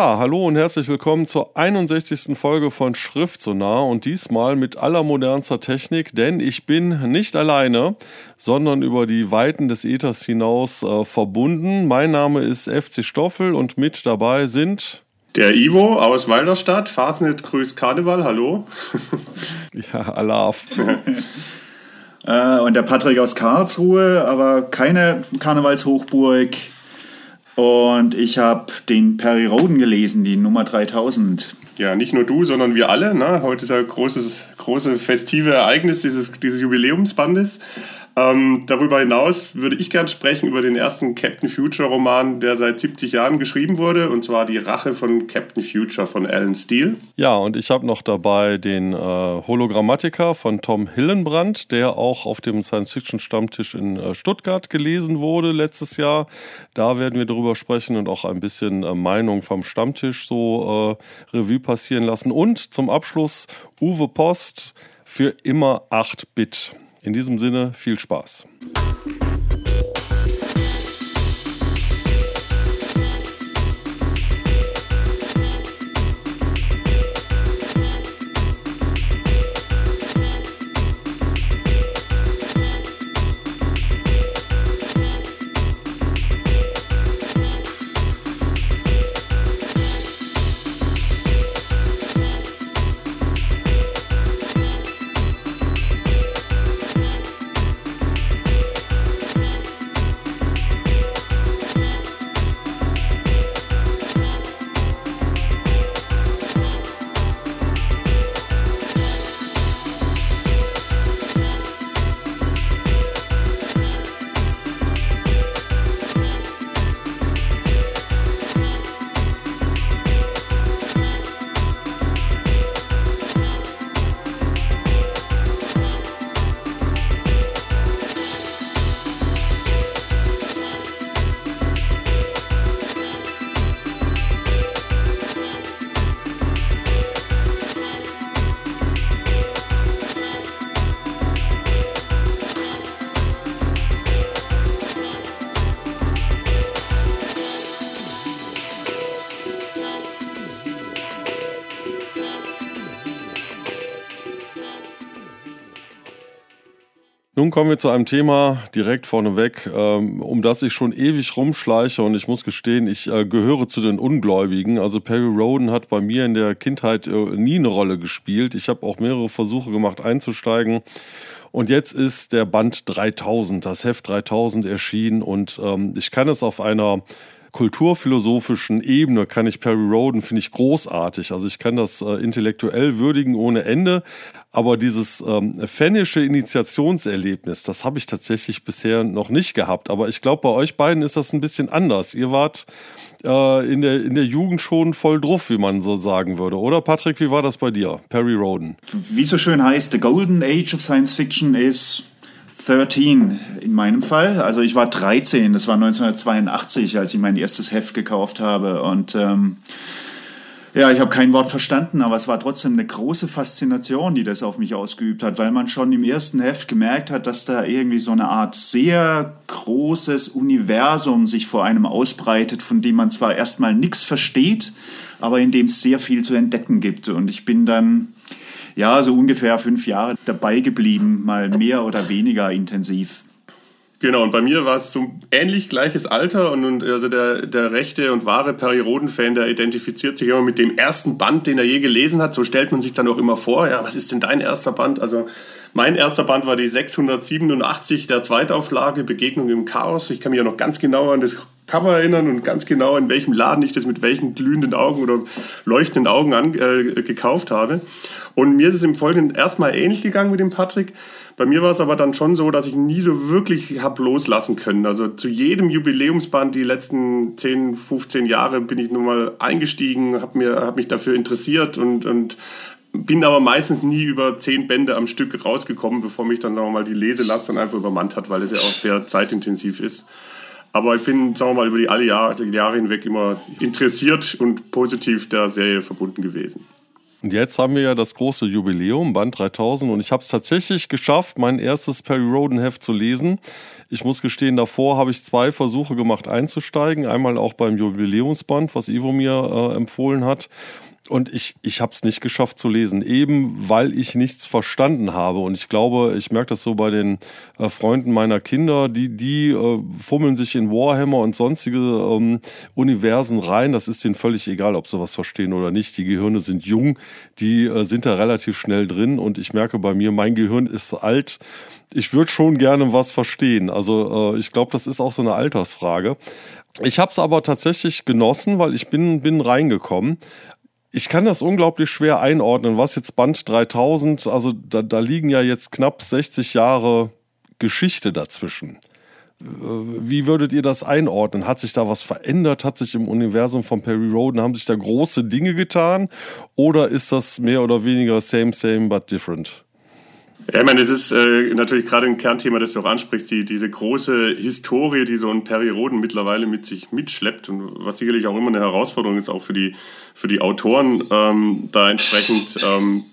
Ja, hallo und herzlich willkommen zur 61. Folge von Schriftsonar und diesmal mit allermodernster Technik, denn ich bin nicht alleine, sondern über die Weiten des Äthers hinaus äh, verbunden. Mein Name ist FC Stoffel und mit dabei sind der Ivo aus Walderstadt, Fasnet grüßt Karneval, hallo. ja, Alaf. äh, und der Patrick aus Karlsruhe, aber keine Karnevalshochburg. Und ich habe den Perry Roden gelesen, die Nummer 3000. Ja, nicht nur du, sondern wir alle. Ne? Heute ist ein großes, große festive Ereignis dieses, dieses Jubiläumsbandes. Ähm, darüber hinaus würde ich gern sprechen über den ersten Captain Future Roman, der seit 70 Jahren geschrieben wurde, und zwar Die Rache von Captain Future von Alan Steele. Ja, und ich habe noch dabei den äh, Hologrammatiker von Tom Hillenbrand, der auch auf dem Science-Fiction-Stammtisch in äh, Stuttgart gelesen wurde letztes Jahr. Da werden wir darüber sprechen und auch ein bisschen äh, Meinung vom Stammtisch so äh, Revue passieren lassen. Und zum Abschluss Uwe Post für immer 8 Bit. In diesem Sinne viel Spaß. Nun kommen wir zu einem Thema direkt vorneweg, ähm, um das ich schon ewig rumschleiche und ich muss gestehen, ich äh, gehöre zu den Ungläubigen. Also Perry Roden hat bei mir in der Kindheit äh, nie eine Rolle gespielt. Ich habe auch mehrere Versuche gemacht einzusteigen. Und jetzt ist der Band 3000, das Heft 3000 erschienen und ähm, ich kann es auf einer kulturphilosophischen Ebene kann ich Perry Roden, finde ich großartig. Also ich kann das äh, intellektuell würdigen ohne Ende. Aber dieses ähm, fännische Initiationserlebnis, das habe ich tatsächlich bisher noch nicht gehabt. Aber ich glaube, bei euch beiden ist das ein bisschen anders. Ihr wart äh, in, der, in der Jugend schon voll drauf, wie man so sagen würde. Oder Patrick, wie war das bei dir? Perry Roden. Wie so schön heißt, the golden age of science fiction is 13 in meinem Fall. Also ich war 13, das war 1982, als ich mein erstes Heft gekauft habe. Und ähm, ja, ich habe kein Wort verstanden, aber es war trotzdem eine große Faszination, die das auf mich ausgeübt hat, weil man schon im ersten Heft gemerkt hat, dass da irgendwie so eine Art sehr großes Universum sich vor einem ausbreitet, von dem man zwar erstmal nichts versteht, aber in dem es sehr viel zu entdecken gibt. Und ich bin dann ja, so ungefähr fünf Jahre dabei geblieben, mal mehr oder weniger intensiv. Genau, und bei mir war es so ähnlich gleiches Alter und, und also der, der rechte und wahre Perioden-Fan, der identifiziert sich immer mit dem ersten Band, den er je gelesen hat. So stellt man sich dann auch immer vor, ja, was ist denn dein erster Band? Also mein erster Band war die 687 der Zweitauflage, Begegnung im Chaos. Ich kann mich ja noch ganz genau an das Cover erinnern und ganz genau, in welchem Laden ich das mit welchen glühenden Augen oder leuchtenden Augen an, äh, gekauft habe. Und mir ist es im Folgenden erstmal ähnlich gegangen mit dem Patrick. Bei mir war es aber dann schon so, dass ich nie so wirklich habe loslassen können. Also zu jedem Jubiläumsband die letzten 10, 15 Jahre bin ich nun mal eingestiegen, habe hab mich dafür interessiert und, und bin aber meistens nie über zehn Bände am Stück rausgekommen, bevor mich dann, sagen wir mal, die Leselast dann einfach übermannt hat, weil es ja auch sehr zeitintensiv ist. Aber ich bin, sagen wir mal, über die alle Jahre, die Jahre hinweg immer interessiert und positiv der Serie verbunden gewesen. Und jetzt haben wir ja das große Jubiläum, Band 3000, und ich habe es tatsächlich geschafft, mein erstes Perry Roden Heft zu lesen. Ich muss gestehen, davor habe ich zwei Versuche gemacht einzusteigen. Einmal auch beim Jubiläumsband, was Ivo mir äh, empfohlen hat. Und ich, ich habe es nicht geschafft zu lesen, eben weil ich nichts verstanden habe. Und ich glaube, ich merke das so bei den äh, Freunden meiner Kinder, die, die äh, fummeln sich in Warhammer und sonstige ähm, Universen rein. Das ist denen völlig egal, ob sie was verstehen oder nicht. Die Gehirne sind jung, die äh, sind da relativ schnell drin. Und ich merke bei mir, mein Gehirn ist alt. Ich würde schon gerne was verstehen. Also äh, ich glaube, das ist auch so eine Altersfrage. Ich habe es aber tatsächlich genossen, weil ich bin, bin reingekommen ich kann das unglaublich schwer einordnen, was jetzt Band 3000, also da, da liegen ja jetzt knapp 60 Jahre Geschichte dazwischen. Äh, wie würdet ihr das einordnen? Hat sich da was verändert? Hat sich im Universum von Perry Roden, haben sich da große Dinge getan? Oder ist das mehr oder weniger same, same, but different? Ja, ich meine, das ist äh, natürlich gerade ein Kernthema, das du auch ansprichst, die, diese große Historie, die so ein Perry Roden mittlerweile mit sich mitschleppt und was sicherlich auch immer eine Herausforderung ist, auch für die, für die Autoren, ähm, da entsprechend ähm,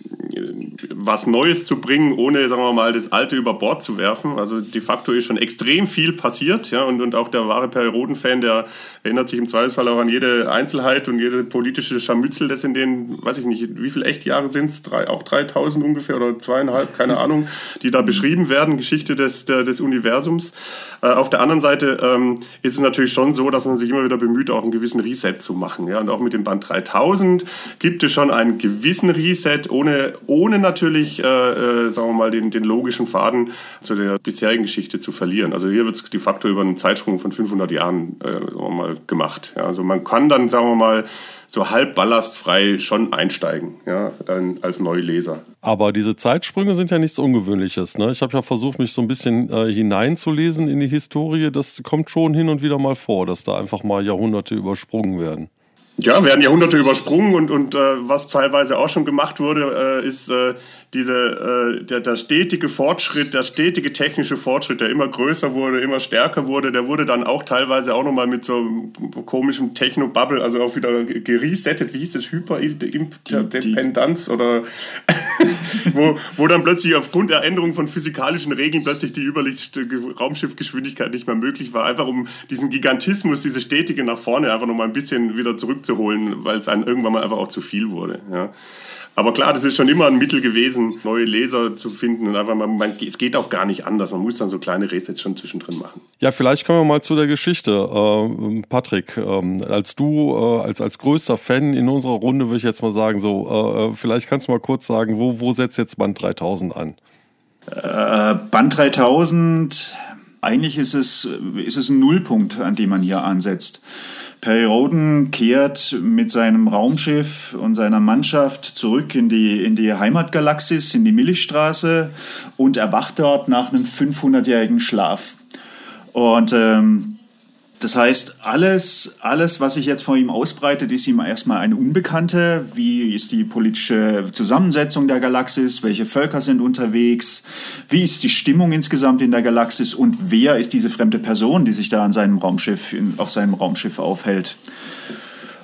was Neues zu bringen, ohne, sagen wir mal, das Alte über Bord zu werfen. Also de facto ist schon extrem viel passiert, ja, und, und auch der wahre Perry Roden-Fan, der erinnert sich im Zweifelsfall auch an jede Einzelheit und jede politische Scharmützel, das in den, weiß ich nicht, wie viele Echtjahre sind es? Auch 3000 ungefähr oder zweieinhalb, keine Ahnung. Ahnung, die da beschrieben werden, Geschichte des, der, des Universums. Äh, auf der anderen Seite ähm, ist es natürlich schon so, dass man sich immer wieder bemüht, auch einen gewissen Reset zu machen. Ja? Und auch mit dem Band 3000 gibt es schon einen gewissen Reset, ohne, ohne natürlich, äh, äh, sagen wir mal, den, den logischen Faden zu der bisherigen Geschichte zu verlieren. Also hier wird es de facto über einen Zeitsprung von 500 Jahren, äh, sagen wir mal, gemacht. Ja? Also man kann dann, sagen wir mal, so halb ballastfrei schon einsteigen, ja, als Neuleser. Aber diese Zeitsprünge sind ja nichts Ungewöhnliches. Ne? Ich habe ja versucht, mich so ein bisschen äh, hineinzulesen in die Historie. Das kommt schon hin und wieder mal vor, dass da einfach mal Jahrhunderte übersprungen werden. Ja, werden Jahrhunderte übersprungen und, und äh, was teilweise auch schon gemacht wurde, äh, ist äh, diese, äh, der, der stetige Fortschritt, der stetige technische Fortschritt, der immer größer wurde, immer stärker wurde, der wurde dann auch teilweise auch nochmal mit so komischem Techno-Bubble, also auch wieder geresettet, wie hieß das, Hyperinterdependenz oder wo, wo dann plötzlich aufgrund der Änderung von physikalischen Regeln plötzlich die Überlicht-Raumschiffgeschwindigkeit nicht mehr möglich war, einfach um diesen Gigantismus, diese stetige nach vorne einfach nochmal ein bisschen wieder zurückzuholen, weil es einem irgendwann mal einfach auch zu viel wurde. Ja. Aber klar, das ist schon immer ein Mittel gewesen, neue Leser zu finden und einfach mal, man, es geht auch gar nicht anders. Man muss dann so kleine Resets schon zwischendrin machen. Ja, vielleicht kommen wir mal zu der Geschichte. Äh, Patrick, äh, als du, äh, als, als größter Fan in unserer Runde würde ich jetzt mal sagen, so, äh, äh, vielleicht kannst du mal kurz sagen, wo, wo setzt jetzt Band 3000 an? Äh, Band 3000, eigentlich ist es, ist es ein Nullpunkt, an dem man hier ansetzt. Perry Roden kehrt mit seinem Raumschiff und seiner Mannschaft zurück in die, in die Heimatgalaxis, in die Milchstraße und erwacht dort nach einem 500-jährigen Schlaf. Und ähm, das heißt, alles, alles, was sich jetzt vor ihm ausbreitet, ist ihm erstmal eine Unbekannte. Wie ist die politische Zusammensetzung der Galaxis? Welche Völker sind unterwegs? Wie ist die Stimmung insgesamt in der Galaxis? Und wer ist diese fremde Person, die sich da an seinem Raumschiff, auf seinem Raumschiff aufhält?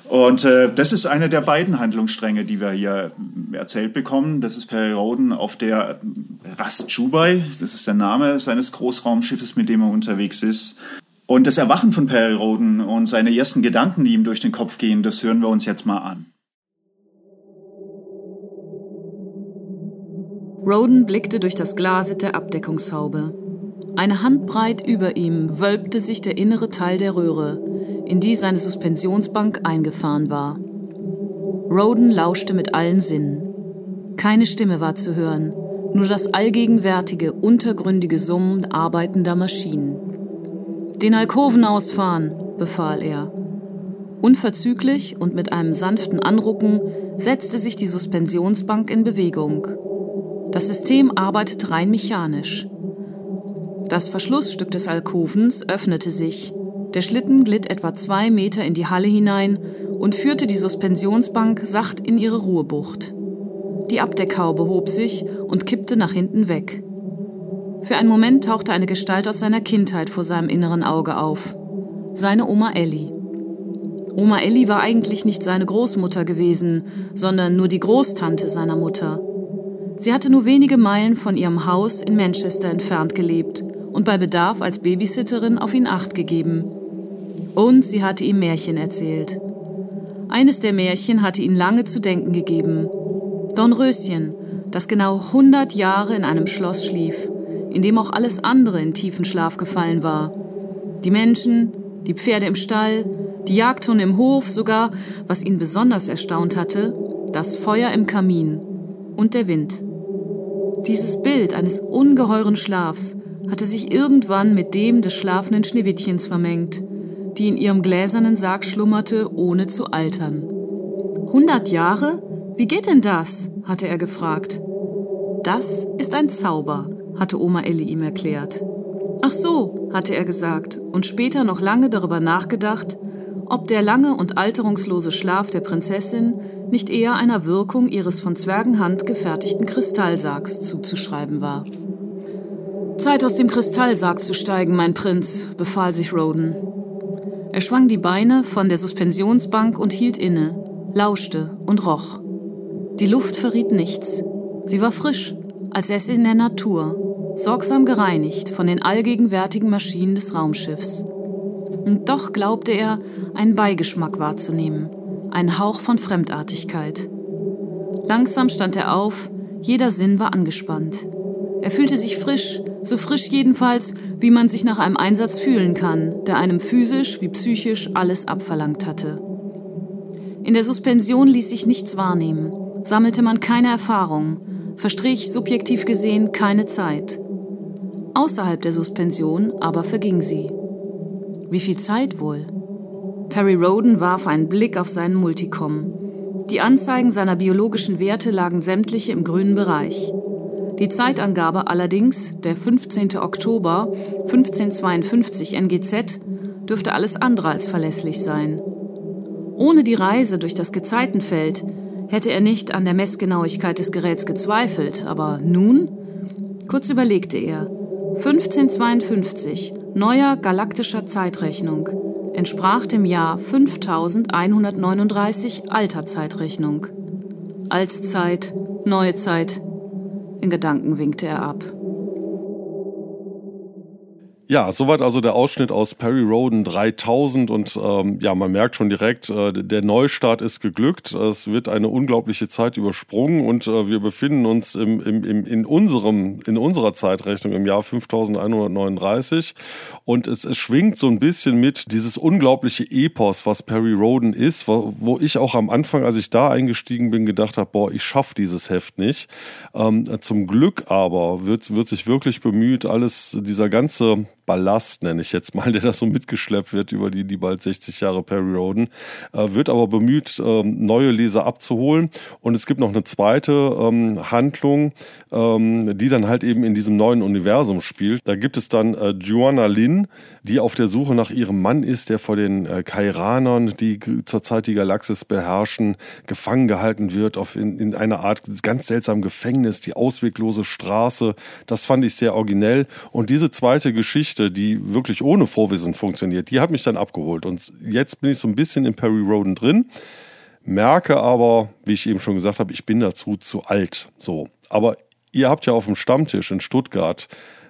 Und äh, das ist eine der beiden Handlungsstränge, die wir hier erzählt bekommen. Das ist Perry Roden auf der Rast Chubai. Das ist der Name seines Großraumschiffes, mit dem er unterwegs ist. Und das Erwachen von Perry Roden und seine ersten Gedanken, die ihm durch den Kopf gehen, das hören wir uns jetzt mal an. Roden blickte durch das Glas der Abdeckungshaube. Eine Handbreit über ihm wölbte sich der innere Teil der Röhre, in die seine Suspensionsbank eingefahren war. Roden lauschte mit allen Sinnen. Keine Stimme war zu hören, nur das allgegenwärtige, untergründige Summen arbeitender Maschinen. Den Alkoven ausfahren, befahl er. Unverzüglich und mit einem sanften Anrucken setzte sich die Suspensionsbank in Bewegung. Das System arbeitet rein mechanisch. Das Verschlussstück des Alkovens öffnete sich. Der Schlitten glitt etwa zwei Meter in die Halle hinein und führte die Suspensionsbank sacht in ihre Ruhebucht. Die Abdeckhaube hob sich und kippte nach hinten weg. Für einen Moment tauchte eine Gestalt aus seiner Kindheit vor seinem inneren Auge auf. Seine Oma Ellie. Oma Elli war eigentlich nicht seine Großmutter gewesen, sondern nur die Großtante seiner Mutter. Sie hatte nur wenige Meilen von ihrem Haus in Manchester entfernt gelebt und bei Bedarf als Babysitterin auf ihn acht gegeben. Und sie hatte ihm Märchen erzählt. Eines der Märchen hatte ihn lange zu denken gegeben. Dornröschen, das genau 100 Jahre in einem Schloss schlief, in dem auch alles andere in tiefen Schlaf gefallen war. Die Menschen, die Pferde im Stall, die Jagdhunde im Hof, sogar, was ihn besonders erstaunt hatte, das Feuer im Kamin und der Wind. Dieses Bild eines ungeheuren Schlafs hatte sich irgendwann mit dem des schlafenden Schneewittchens vermengt, die in ihrem gläsernen Sarg schlummerte, ohne zu altern. Hundert Jahre? Wie geht denn das? hatte er gefragt. Das ist ein Zauber, hatte Oma Elli ihm erklärt. Ach so, hatte er gesagt und später noch lange darüber nachgedacht, ob der lange und alterungslose Schlaf der Prinzessin nicht eher einer Wirkung ihres von Zwergenhand gefertigten Kristallsargs zuzuschreiben war. Zeit aus dem Kristallsarg zu steigen, mein Prinz, befahl sich Roden. Er schwang die Beine von der Suspensionsbank und hielt inne, lauschte und roch. Die Luft verriet nichts. Sie war frisch, als säße in der Natur, sorgsam gereinigt von den allgegenwärtigen Maschinen des Raumschiffs. Und doch glaubte er, einen Beigeschmack wahrzunehmen, einen Hauch von Fremdartigkeit. Langsam stand er auf, jeder Sinn war angespannt. Er fühlte sich frisch, so frisch jedenfalls, wie man sich nach einem Einsatz fühlen kann, der einem physisch wie psychisch alles abverlangt hatte. In der Suspension ließ sich nichts wahrnehmen sammelte man keine Erfahrung, verstrich subjektiv gesehen keine Zeit. Außerhalb der Suspension aber verging sie. Wie viel Zeit wohl? Perry Roden warf einen Blick auf seinen Multicom. Die Anzeigen seiner biologischen Werte lagen sämtliche im grünen Bereich. Die Zeitangabe allerdings, der 15. Oktober 1552 NGZ, dürfte alles andere als verlässlich sein. Ohne die Reise durch das Gezeitenfeld hätte er nicht an der Messgenauigkeit des Geräts gezweifelt, aber nun? Kurz überlegte er. 1552, neuer galaktischer Zeitrechnung, entsprach dem Jahr 5139 alter Zeitrechnung. Alte Zeit, neue Zeit. In Gedanken winkte er ab. Ja, soweit also der Ausschnitt aus Perry Roden 3000 und ähm, ja, man merkt schon direkt, äh, der Neustart ist geglückt. Es wird eine unglaubliche Zeit übersprungen und äh, wir befinden uns im, im, im, in, unserem, in unserer Zeitrechnung im Jahr 5139 und es, es schwingt so ein bisschen mit dieses unglaubliche Epos, was Perry Roden ist, wo, wo ich auch am Anfang, als ich da eingestiegen bin, gedacht habe, boah, ich schaff dieses Heft nicht. Ähm, zum Glück aber wird, wird sich wirklich bemüht, alles, dieser ganze Ballast, nenne ich jetzt mal, der da so mitgeschleppt wird über die, die bald 60 Jahre Perry Roden, äh, wird aber bemüht, ähm, neue Leser abzuholen. Und es gibt noch eine zweite ähm, Handlung, ähm, die dann halt eben in diesem neuen Universum spielt. Da gibt es dann äh, Joanna Lin, die auf der Suche nach ihrem Mann ist, der vor den äh, Kairanern, die zurzeit die Galaxis beherrschen, gefangen gehalten wird auf in, in einer Art ganz seltsamen Gefängnis, die ausweglose Straße. Das fand ich sehr originell. Und diese zweite Geschichte Geschichte, die wirklich ohne Vorwissen funktioniert, die hat mich dann abgeholt. Und jetzt bin ich so ein bisschen in Perry Roden drin, merke aber, wie ich eben schon gesagt habe, ich bin dazu zu alt. So. Aber ihr habt ja auf dem Stammtisch in Stuttgart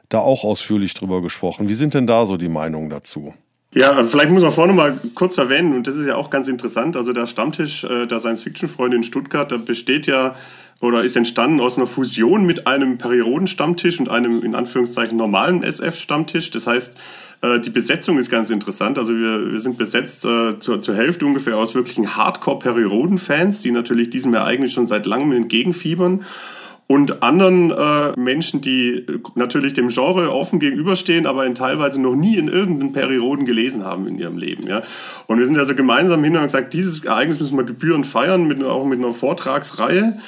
da auch ausführlich drüber gesprochen. Wie sind denn da so die Meinungen dazu? Ja, vielleicht muss man vorne mal kurz erwähnen, und das ist ja auch ganz interessant, also der Stammtisch äh, der Science-Fiction-Freunde in Stuttgart, der besteht ja oder ist entstanden aus einer Fusion mit einem Perioden-Stammtisch und einem in Anführungszeichen normalen SF-Stammtisch. Das heißt, äh, die Besetzung ist ganz interessant. Also wir, wir sind besetzt äh, zur, zur Hälfte ungefähr aus wirklichen Hardcore-Perioden-Fans, die natürlich diesem Ereignis schon seit langem entgegenfiebern und anderen äh, Menschen, die natürlich dem Genre offen gegenüberstehen, aber in teilweise noch nie in irgendeinen Perioden gelesen haben in ihrem Leben. Ja? Und wir sind also gemeinsam hin und gesagt, dieses Ereignis müssen wir gebührend feiern, mit, auch mit einer Vortragsreihe.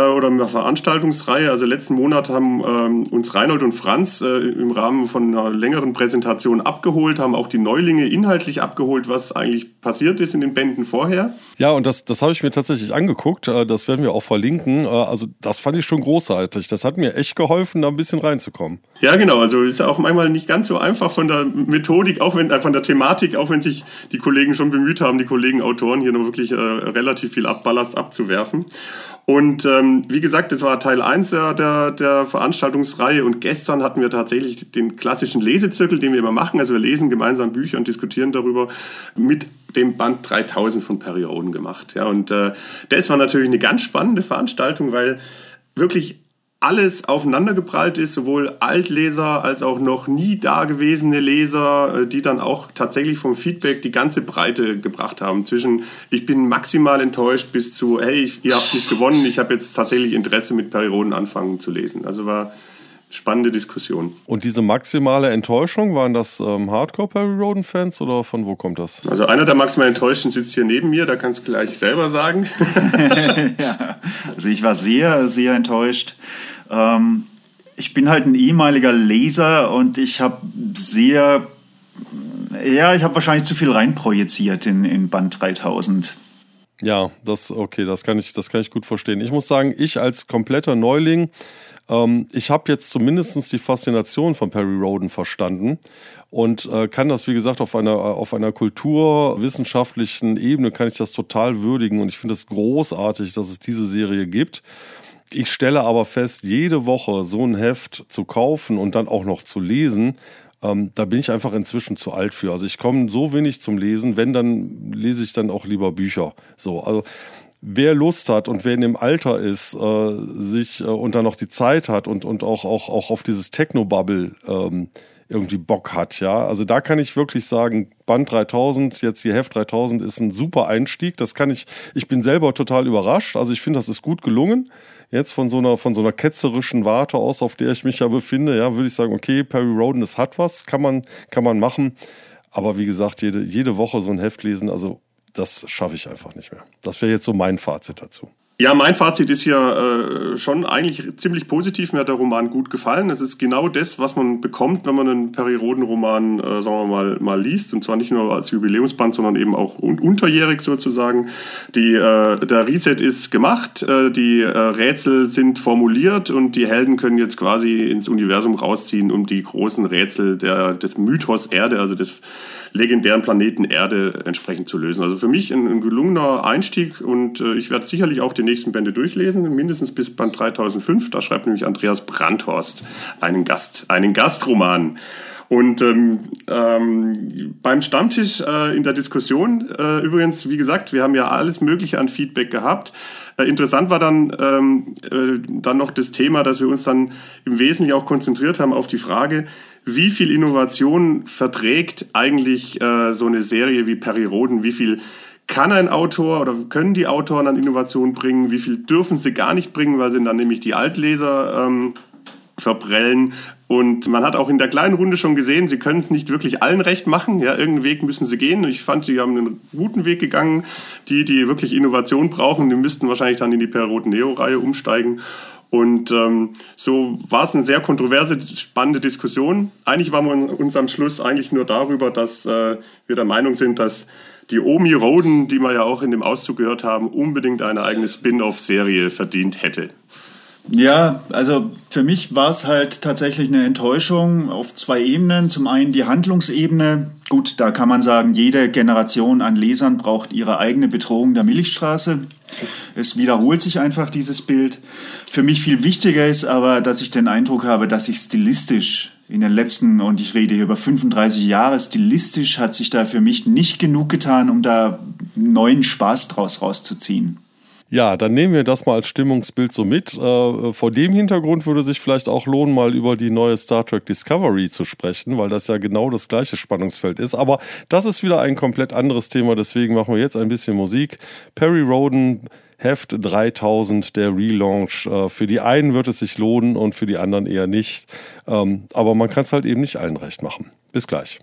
Äh, oder einer Veranstaltungsreihe. Also letzten Monat haben ähm, uns Reinhold und Franz äh, im Rahmen von einer längeren Präsentation abgeholt, haben auch die Neulinge inhaltlich abgeholt, was eigentlich passiert ist in den Bänden vorher. Ja, und das, das habe ich mir tatsächlich angeguckt. Äh, das werden wir auch verlinken. Äh, also das fand ich schon großartig. Das hat mir echt geholfen, da ein bisschen reinzukommen. Ja, genau. Also ist auch manchmal nicht ganz so einfach von der Methodik, auch wenn äh, von der Thematik, auch wenn sich die Kollegen schon bemüht haben, die Kollegen Autoren hier noch wirklich äh, relativ viel Abballast abzuwerfen. Und ähm, wie gesagt, das war Teil 1 der, der, der Veranstaltungsreihe und gestern hatten wir tatsächlich den klassischen Lesezirkel, den wir immer machen. Also wir lesen gemeinsam Bücher und diskutieren darüber mit dem Band 3000 von Perry Roden gemacht. Ja, und äh, das war natürlich eine ganz spannende Veranstaltung, weil wirklich alles aufeinandergeprallt ist, sowohl Altleser als auch noch nie dagewesene Leser, äh, die dann auch tatsächlich vom Feedback die ganze Breite gebracht haben. Zwischen ich bin maximal enttäuscht bis zu hey, ihr habt nicht gewonnen, ich habe jetzt tatsächlich Interesse mit Perioden anfangen zu lesen. Also war spannende Diskussion. Und diese maximale Enttäuschung, waren das ähm, Hardcore Perry Roden Fans oder von wo kommt das? Also einer der maximal Enttäuschten sitzt hier neben mir, da kannst du gleich selber sagen. ja, also ich war sehr, sehr enttäuscht. Ähm, ich bin halt ein ehemaliger Leser und ich habe sehr, ja, ich habe wahrscheinlich zu viel reinprojiziert in, in Band 3000. Ja, das okay, das kann ich, das kann ich gut verstehen. Ich muss sagen, ich als kompletter Neuling, ähm, ich habe jetzt zumindest die Faszination von Perry Roden verstanden und äh, kann das, wie gesagt, auf einer, auf einer kulturwissenschaftlichen Ebene kann ich das total würdigen und ich finde es großartig, dass es diese Serie gibt. Ich stelle aber fest, jede Woche so ein Heft zu kaufen und dann auch noch zu lesen, ähm, da bin ich einfach inzwischen zu alt für. Also ich komme so wenig zum Lesen, wenn, dann lese ich dann auch lieber Bücher. So, also wer Lust hat und wer in dem Alter ist, äh, sich äh, und dann noch die Zeit hat und, und auch, auch, auch auf dieses Technobubble ähm, irgendwie Bock hat, ja. Also da kann ich wirklich sagen, Band 3000, jetzt hier Heft 3000 ist ein super Einstieg. Das kann ich, ich bin selber total überrascht. Also ich finde, das ist gut gelungen jetzt von so einer, von so einer ketzerischen Warte aus, auf der ich mich ja befinde, ja, würde ich sagen, okay, Perry Roden, das hat was, kann man, kann man machen. Aber wie gesagt, jede, jede Woche so ein Heft lesen, also das schaffe ich einfach nicht mehr. Das wäre jetzt so mein Fazit dazu. Ja, mein Fazit ist hier äh, schon eigentlich ziemlich positiv. Mir hat der Roman gut gefallen. Es ist genau das, was man bekommt, wenn man einen Periodenroman, äh, sagen wir mal, mal liest. Und zwar nicht nur als Jubiläumsband, sondern eben auch un unterjährig sozusagen. Die, äh, der Reset ist gemacht, äh, die äh, Rätsel sind formuliert und die Helden können jetzt quasi ins Universum rausziehen, um die großen Rätsel der, des Mythos Erde, also des legendären Planeten Erde entsprechend zu lösen. Also für mich ein, ein gelungener Einstieg und äh, ich werde sicherlich auch die nächsten Bände durchlesen, mindestens bis Band 3005. Da schreibt nämlich Andreas Brandhorst einen Gast, einen Gastroman. Und ähm, ähm, beim Stammtisch äh, in der Diskussion, äh, übrigens, wie gesagt, wir haben ja alles Mögliche an Feedback gehabt. Äh, interessant war dann, ähm, äh, dann noch das Thema, dass wir uns dann im Wesentlichen auch konzentriert haben auf die Frage, wie viel Innovation verträgt eigentlich äh, so eine Serie wie Perry Roden? Wie viel kann ein Autor oder können die Autoren an Innovation bringen? Wie viel dürfen sie gar nicht bringen, weil sie dann nämlich die Altleser ähm, verprellen? Und man hat auch in der kleinen Runde schon gesehen, sie können es nicht wirklich allen recht machen. Ja, irgendeinen Weg müssen sie gehen. Ich fand, sie haben einen guten Weg gegangen. Die, die wirklich Innovation brauchen, die müssten wahrscheinlich dann in die Perroten Neo-Reihe umsteigen. Und ähm, so war es eine sehr kontroverse, spannende Diskussion. Eigentlich waren wir uns am Schluss eigentlich nur darüber, dass äh, wir der Meinung sind, dass die Omi Roden, die wir ja auch in dem Auszug gehört haben, unbedingt eine eigene Spin-off-Serie verdient hätte. Ja, also für mich war es halt tatsächlich eine Enttäuschung auf zwei Ebenen. Zum einen die Handlungsebene. Gut, da kann man sagen, jede Generation an Lesern braucht ihre eigene Bedrohung der Milchstraße. Es wiederholt sich einfach dieses Bild. Für mich viel wichtiger ist aber, dass ich den Eindruck habe, dass sich stilistisch in den letzten, und ich rede hier über 35 Jahre, stilistisch hat sich da für mich nicht genug getan, um da neuen Spaß draus rauszuziehen. Ja, dann nehmen wir das mal als Stimmungsbild so mit. Äh, vor dem Hintergrund würde sich vielleicht auch lohnen, mal über die neue Star Trek Discovery zu sprechen, weil das ja genau das gleiche Spannungsfeld ist. Aber das ist wieder ein komplett anderes Thema, deswegen machen wir jetzt ein bisschen Musik. Perry Roden, Heft 3000, der Relaunch. Äh, für die einen wird es sich lohnen und für die anderen eher nicht. Ähm, aber man kann es halt eben nicht allen recht machen. Bis gleich.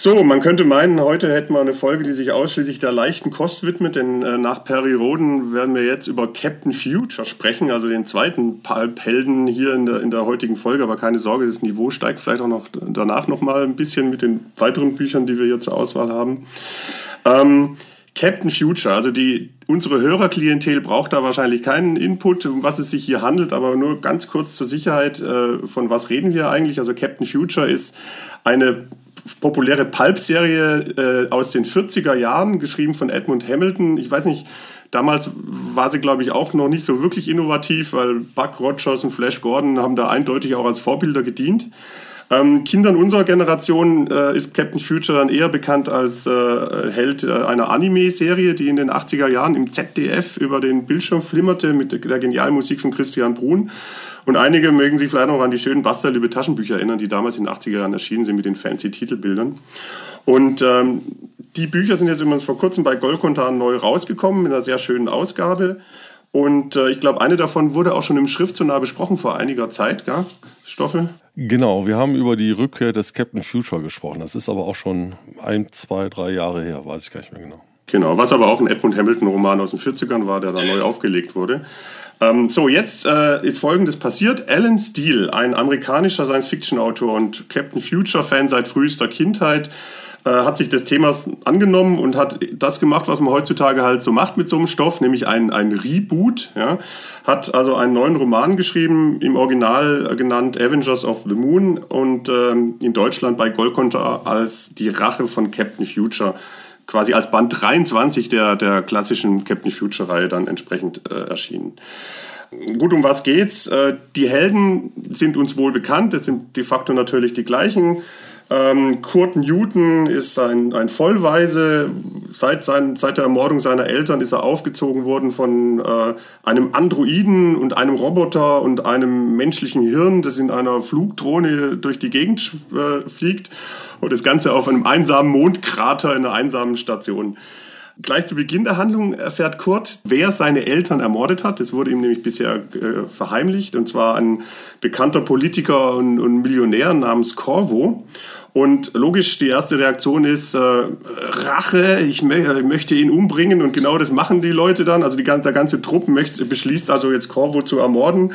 So, man könnte meinen, heute hätten wir eine Folge, die sich ausschließlich der leichten Kost widmet, denn äh, nach Perry Roden werden wir jetzt über Captain Future sprechen, also den zweiten Pulp-Helden hier in der, in der heutigen Folge. Aber keine Sorge, das Niveau steigt vielleicht auch noch danach noch mal ein bisschen mit den weiteren Büchern, die wir hier zur Auswahl haben. Ähm, Captain Future, also die, unsere Hörerklientel braucht da wahrscheinlich keinen Input, um was es sich hier handelt, aber nur ganz kurz zur Sicherheit, äh, von was reden wir eigentlich? Also Captain Future ist eine populäre Pulp-Serie äh, aus den 40er Jahren, geschrieben von Edmund Hamilton. Ich weiß nicht, damals war sie, glaube ich, auch noch nicht so wirklich innovativ, weil Buck Rogers und Flash Gordon haben da eindeutig auch als Vorbilder gedient. Ähm, Kindern unserer Generation äh, ist Captain Future dann eher bekannt als äh, Held äh, einer Anime-Serie, die in den 80er Jahren im ZDF über den Bildschirm flimmerte mit der genialen Musik von Christian Brun. Und einige mögen sich vielleicht noch an die schönen Bastelliebe Taschenbücher erinnern, die damals in den 80er Jahren erschienen sind mit den fancy Titelbildern. Und ähm, die Bücher sind jetzt übrigens vor kurzem bei Golkontan neu rausgekommen, in einer sehr schönen Ausgabe. Und äh, ich glaube, eine davon wurde auch schon im Schriftsonar besprochen vor einiger Zeit, gell? Stoffel? Genau, wir haben über die Rückkehr des Captain Future gesprochen. Das ist aber auch schon ein, zwei, drei Jahre her, weiß ich gar nicht mehr genau. Genau, was aber auch ein Edmund Hamilton-Roman aus den 40ern war, der da neu aufgelegt wurde. Ähm, so, jetzt äh, ist Folgendes passiert. Alan Steele, ein amerikanischer Science-Fiction-Autor und Captain Future-Fan seit frühester Kindheit, äh, hat sich des Themas angenommen und hat das gemacht, was man heutzutage halt so macht mit so einem Stoff, nämlich ein, ein Reboot. Ja. Hat also einen neuen Roman geschrieben, im Original genannt Avengers of the Moon und ähm, in Deutschland bei Golconda als Die Rache von Captain Future quasi als Band 23 der, der klassischen Captain Future-Reihe dann entsprechend äh, erschienen. Gut, um was geht's? Äh, die Helden sind uns wohl bekannt, es sind de facto natürlich die gleichen. Ähm, Kurt Newton ist ein, ein Vollweise. Seit, sein, seit der Ermordung seiner Eltern ist er aufgezogen worden von äh, einem Androiden und einem Roboter und einem menschlichen Hirn, das in einer Flugdrohne durch die Gegend äh, fliegt. Und das Ganze auf einem einsamen Mondkrater in einer einsamen Station. Gleich zu Beginn der Handlung erfährt Kurt, wer seine Eltern ermordet hat. Das wurde ihm nämlich bisher äh, verheimlicht. Und zwar ein bekannter Politiker und, und Millionär namens Corvo. Und logisch, die erste Reaktion ist äh, Rache, ich, mö möchte ihn umbringen. Und genau das machen die Leute dann. Also die, der ganze Trupp möchte, beschließt also jetzt Corvo zu ermorden.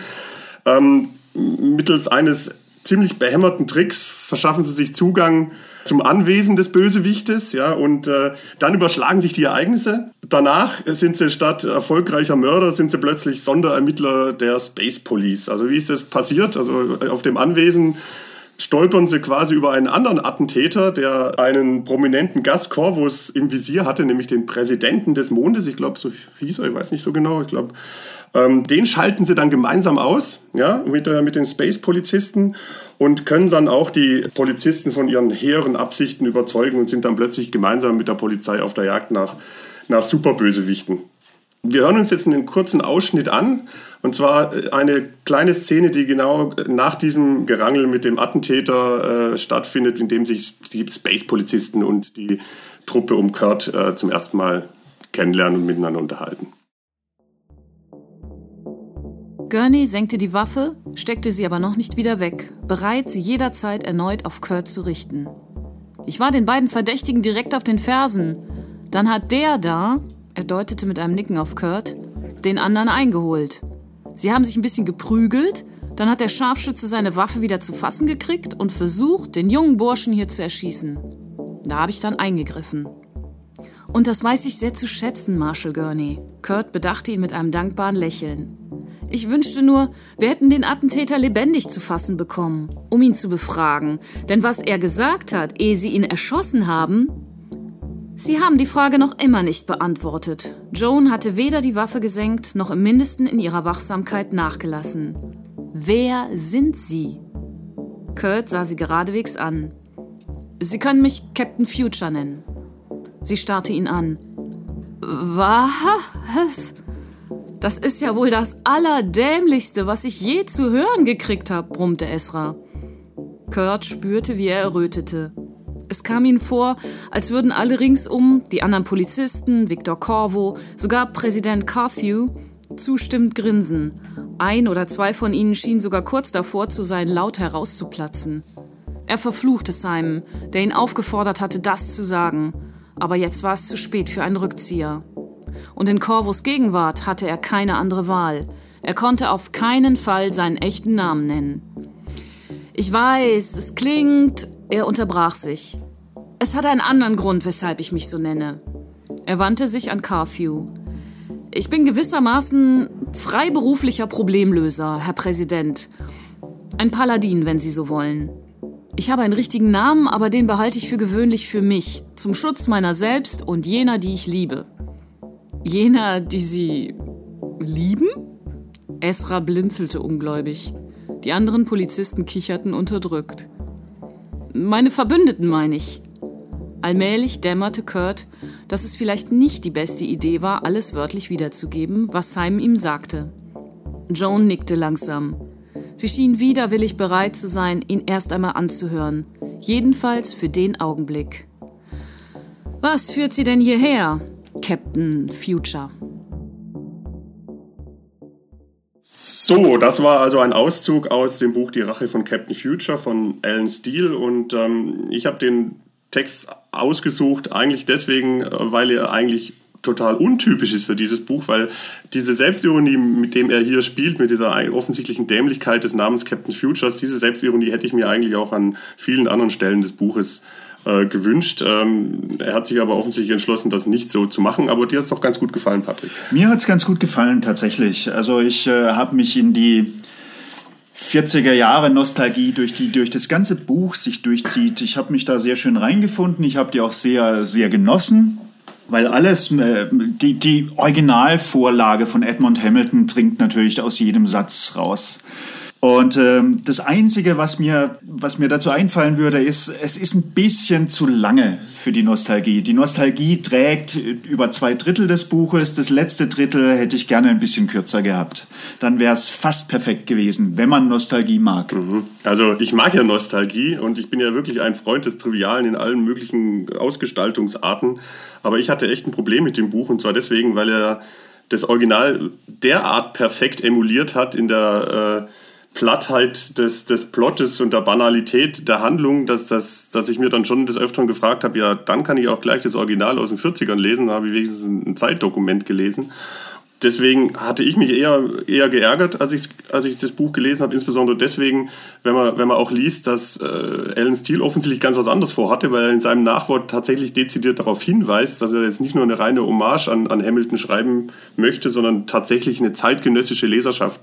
Ähm, mittels eines ziemlich behämmerten Tricks verschaffen sie sich Zugang zum Anwesen des Bösewichtes, ja, und äh, dann überschlagen sich die Ereignisse. Danach sind sie statt erfolgreicher Mörder, sind sie plötzlich Sonderermittler der Space Police. Also wie ist das passiert? Also auf dem Anwesen stolpern sie quasi über einen anderen Attentäter, der einen prominenten Gast Corvus im Visier hatte, nämlich den Präsidenten des Mondes. Ich glaube, so hieß er, ich weiß nicht so genau. Ich glaube, ähm, den schalten sie dann gemeinsam aus, ja, mit, äh, mit den Space-Polizisten und können dann auch die Polizisten von ihren hehren Absichten überzeugen und sind dann plötzlich gemeinsam mit der Polizei auf der Jagd nach, nach Superbösewichten. Wir hören uns jetzt einen kurzen Ausschnitt an, und zwar äh, eine kleine Szene, die genau nach diesem Gerangel mit dem Attentäter äh, stattfindet, in dem sich die Space-Polizisten und die Truppe um Kurt äh, zum ersten Mal kennenlernen und miteinander unterhalten. Gurney senkte die Waffe, steckte sie aber noch nicht wieder weg, bereit, sie jederzeit erneut auf Kurt zu richten. Ich war den beiden Verdächtigen direkt auf den Fersen. Dann hat der da, er deutete mit einem Nicken auf Kurt, den anderen eingeholt. Sie haben sich ein bisschen geprügelt, dann hat der Scharfschütze seine Waffe wieder zu fassen gekriegt und versucht, den jungen Burschen hier zu erschießen. Da habe ich dann eingegriffen. Und das weiß ich sehr zu schätzen, Marshall Gurney. Kurt bedachte ihn mit einem dankbaren Lächeln. Ich wünschte nur, wir hätten den Attentäter lebendig zu fassen bekommen, um ihn zu befragen. Denn was er gesagt hat, ehe sie ihn erschossen haben, Sie haben die Frage noch immer nicht beantwortet. Joan hatte weder die Waffe gesenkt noch im mindesten in ihrer Wachsamkeit nachgelassen. Wer sind Sie? Kurt sah sie geradewegs an. Sie können mich Captain Future nennen. Sie starrte ihn an. Was? Das ist ja wohl das Allerdämlichste, was ich je zu hören gekriegt habe, brummte Esra. Kurt spürte, wie er errötete. Es kam ihm vor, als würden alle ringsum, die anderen Polizisten, Victor Corvo, sogar Präsident Carthew, zustimmend grinsen. Ein oder zwei von ihnen schienen sogar kurz davor zu sein, laut herauszuplatzen. Er verfluchte Simon, der ihn aufgefordert hatte, das zu sagen. Aber jetzt war es zu spät für einen Rückzieher. Und in Corvus Gegenwart hatte er keine andere Wahl. Er konnte auf keinen Fall seinen echten Namen nennen. Ich weiß, es klingt. Er unterbrach sich. Es hat einen anderen Grund, weshalb ich mich so nenne. Er wandte sich an Carthew. Ich bin gewissermaßen freiberuflicher Problemlöser, Herr Präsident. Ein Paladin, wenn Sie so wollen. Ich habe einen richtigen Namen, aber den behalte ich für gewöhnlich für mich, zum Schutz meiner selbst und jener, die ich liebe. Jener, die Sie lieben? Esra blinzelte ungläubig. Die anderen Polizisten kicherten unterdrückt. Meine Verbündeten, meine ich. Allmählich dämmerte Kurt, dass es vielleicht nicht die beste Idee war, alles wörtlich wiederzugeben, was Simon ihm sagte. Joan nickte langsam. Sie schien widerwillig bereit zu sein, ihn erst einmal anzuhören. Jedenfalls für den Augenblick. Was führt Sie denn hierher, Captain Future? So, das war also ein Auszug aus dem Buch Die Rache von Captain Future von Alan Steele. Und ähm, ich habe den Text ausgesucht, eigentlich deswegen, weil er eigentlich total untypisch ist für dieses Buch, weil diese Selbstironie, mit dem er hier spielt, mit dieser offensichtlichen Dämlichkeit des Namens Captain Futures, diese Selbstironie hätte ich mir eigentlich auch an vielen anderen Stellen des Buches äh, gewünscht. Ähm, er hat sich aber offensichtlich entschlossen, das nicht so zu machen. Aber dir hat es doch ganz gut gefallen, Patrick. Mir hat es ganz gut gefallen, tatsächlich. Also ich äh, habe mich in die 40er Jahre Nostalgie durch die durch das ganze Buch sich durchzieht. Ich habe mich da sehr schön reingefunden. Ich habe die auch sehr sehr genossen weil alles, äh, die, die Originalvorlage von Edmund Hamilton dringt natürlich aus jedem Satz raus. Und ähm, das Einzige, was mir, was mir dazu einfallen würde, ist, es ist ein bisschen zu lange für die Nostalgie. Die Nostalgie trägt über zwei Drittel des Buches. Das letzte Drittel hätte ich gerne ein bisschen kürzer gehabt. Dann wäre es fast perfekt gewesen, wenn man Nostalgie mag. Mhm. Also ich mag ja Nostalgie und ich bin ja wirklich ein Freund des Trivialen in allen möglichen Ausgestaltungsarten. Aber ich hatte echt ein Problem mit dem Buch und zwar deswegen, weil er das Original derart perfekt emuliert hat in der... Äh, Plattheit des, des Plottes und der Banalität der Handlung, dass, dass, dass ich mir dann schon des Öfteren gefragt habe, ja, dann kann ich auch gleich das Original aus den 40ern lesen, da habe ich wenigstens ein Zeitdokument gelesen. Deswegen hatte ich mich eher, eher geärgert, als ich, als ich das Buch gelesen habe, insbesondere deswegen, wenn man, wenn man auch liest, dass äh, Alan Steele offensichtlich ganz was anderes vorhatte, weil er in seinem Nachwort tatsächlich dezidiert darauf hinweist, dass er jetzt nicht nur eine reine Hommage an, an Hamilton schreiben möchte, sondern tatsächlich eine zeitgenössische Leserschaft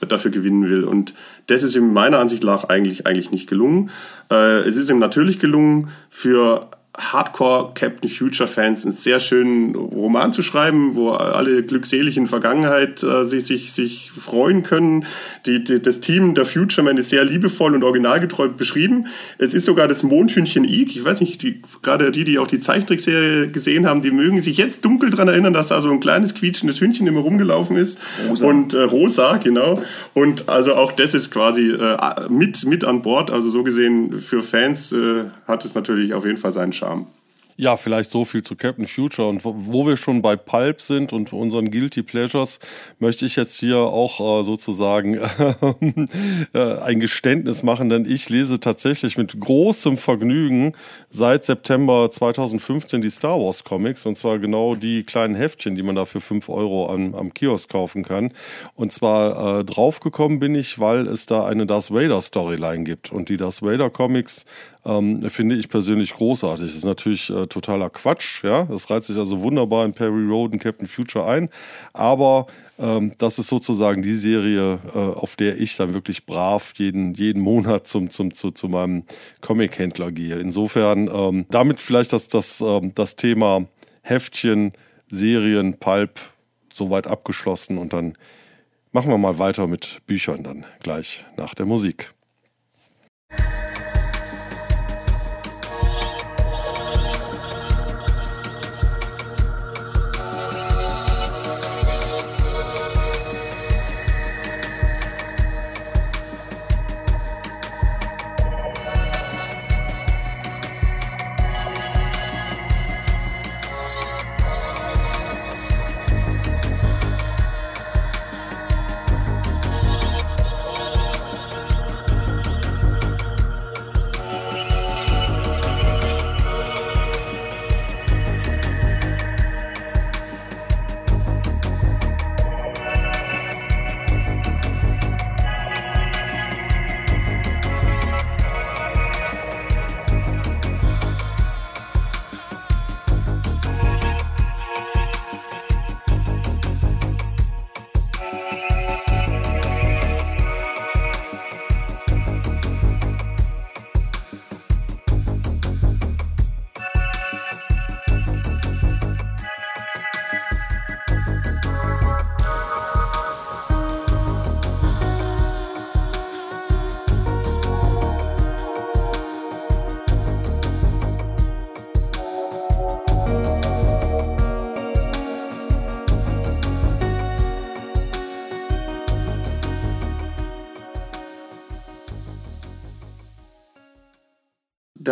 dafür gewinnen will. Und das ist ihm meiner Ansicht nach eigentlich, eigentlich nicht gelungen. Äh, es ist ihm natürlich gelungen, für Hardcore Captain Future Fans einen sehr schönen Roman zu schreiben, wo alle glückselig in Vergangenheit äh, sich, sich, sich freuen können. Die, die, das Team der Futureman ist sehr liebevoll und originalgetreu beschrieben. Es ist sogar das Mondhühnchen Eek. Ich weiß nicht, die, gerade die, die auch die Zeichentrickserie gesehen haben, die mögen sich jetzt dunkel daran erinnern, dass da so ein kleines quietschendes Hühnchen immer rumgelaufen ist. Rosa. Und äh, rosa, genau. Und also auch das ist quasi äh, mit, mit an Bord. Also so gesehen für Fans äh, hat es natürlich auf jeden Fall seinen Charme. Ja, vielleicht so viel zu Captain Future. Und wo wir schon bei Pulp sind und unseren Guilty Pleasures, möchte ich jetzt hier auch äh, sozusagen äh, ein Geständnis machen, denn ich lese tatsächlich mit großem Vergnügen seit September 2015 die Star Wars Comics und zwar genau die kleinen Heftchen, die man da für 5 Euro am, am Kiosk kaufen kann. Und zwar äh, draufgekommen bin ich, weil es da eine Darth Vader Storyline gibt und die Darth Vader Comics ähm, finde ich persönlich großartig. Das ist natürlich äh, totaler Quatsch, ja. Das reizt sich also wunderbar in Perry Road und Captain Future ein. Aber ähm, das ist sozusagen die Serie, äh, auf der ich dann wirklich brav jeden, jeden Monat zum, zum, zu, zu meinem Comic-Händler gehe. Insofern, ähm, damit vielleicht das, das, ähm, das Thema Heftchen, Serien, Pulp soweit abgeschlossen und dann machen wir mal weiter mit Büchern dann gleich nach der Musik.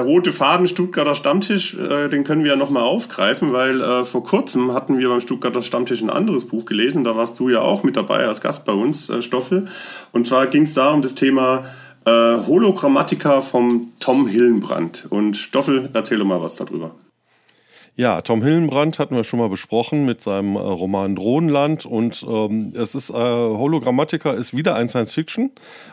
Der rote Faden Stuttgarter Stammtisch, äh, den können wir ja nochmal aufgreifen, weil äh, vor kurzem hatten wir beim Stuttgarter Stammtisch ein anderes Buch gelesen. Da warst du ja auch mit dabei als Gast bei uns, äh, Stoffel. Und zwar ging es da um das Thema äh, Hologrammatika vom Tom Hillenbrand. Und Stoffel, erzähl doch mal was darüber. Ja, Tom Hillenbrand hatten wir schon mal besprochen mit seinem äh, Roman Drohnenland und ähm, es ist äh, Hologrammatica ist wieder ein Science Fiction,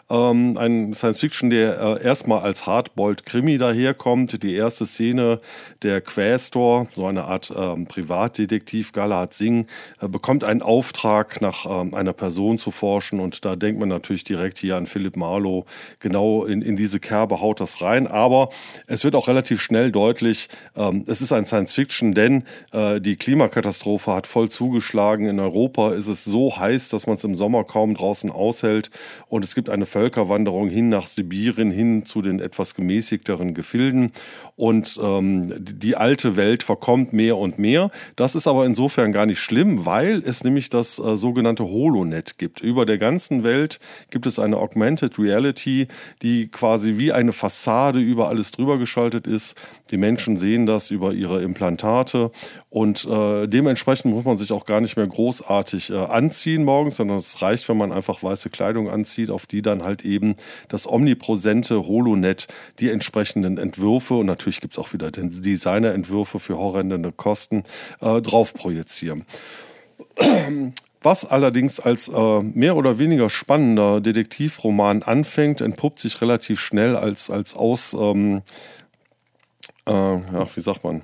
ähm, ein Science Fiction, der äh, erstmal als Hardboiled Krimi daherkommt. Die erste Szene der Quästor, so eine Art ähm, Privatdetektiv Galahad Singh, äh, bekommt einen Auftrag nach ähm, einer Person zu forschen und da denkt man natürlich direkt hier an Philip Marlowe. Genau in, in diese Kerbe haut das rein, aber es wird auch relativ schnell deutlich, ähm, es ist ein Science Fiction, denn äh, die Klimakatastrophe hat voll zugeschlagen. In Europa ist es so heiß, dass man es im Sommer kaum draußen aushält. Und es gibt eine Völkerwanderung hin nach Sibirien, hin zu den etwas gemäßigteren Gefilden. Und ähm, die alte Welt verkommt mehr und mehr. Das ist aber insofern gar nicht schlimm, weil es nämlich das äh, sogenannte Holonet gibt. Über der ganzen Welt gibt es eine Augmented Reality, die quasi wie eine Fassade über alles drüber geschaltet ist. Die Menschen sehen das über ihre Implantate Implantate und äh, dementsprechend muss man sich auch gar nicht mehr großartig äh, anziehen morgens, sondern es reicht, wenn man einfach weiße Kleidung anzieht, auf die dann halt eben das omnipräsente Holonet die entsprechenden Entwürfe und natürlich gibt es auch wieder Designerentwürfe für horrende Kosten äh, drauf projizieren. Was allerdings als äh, mehr oder weniger spannender Detektivroman anfängt, entpuppt sich relativ schnell als, als aus, ähm, äh, ja, wie sagt man,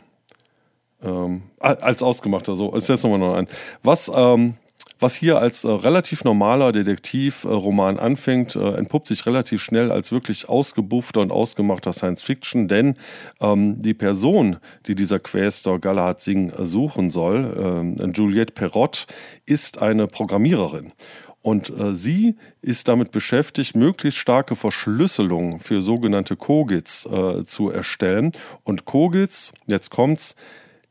ähm, als ausgemachter, so, jetzt nochmal noch ein. Was, ähm, was hier als äh, relativ normaler Detektivroman äh, anfängt, äh, entpuppt sich relativ schnell als wirklich ausgebuffter und ausgemachter Science Fiction, denn ähm, die Person, die dieser Quästor Galahad Singh suchen soll, äh, Juliette Perrott, ist eine Programmiererin. Und äh, sie ist damit beschäftigt, möglichst starke Verschlüsselung für sogenannte Kogits äh, zu erstellen. Und Kogits, jetzt kommt's,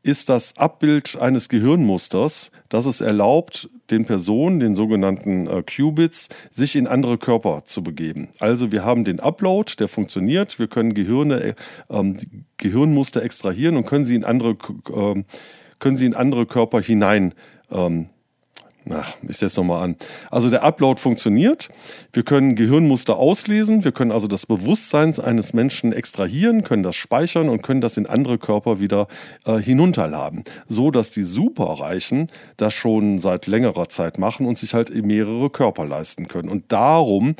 ist das Abbild eines Gehirnmusters, das es erlaubt, den Personen, den sogenannten äh, Qubits, sich in andere Körper zu begeben. Also wir haben den Upload, der funktioniert, wir können Gehirne, äh, ähm, Gehirnmuster extrahieren und können sie in andere, äh, können sie in andere Körper hinein ähm, Ach, ich setze nochmal an. Also der Upload funktioniert. Wir können Gehirnmuster auslesen. Wir können also das Bewusstsein eines Menschen extrahieren, können das speichern und können das in andere Körper wieder äh, hinunterladen. So dass die Superreichen das schon seit längerer Zeit machen und sich halt mehrere Körper leisten können. Und darum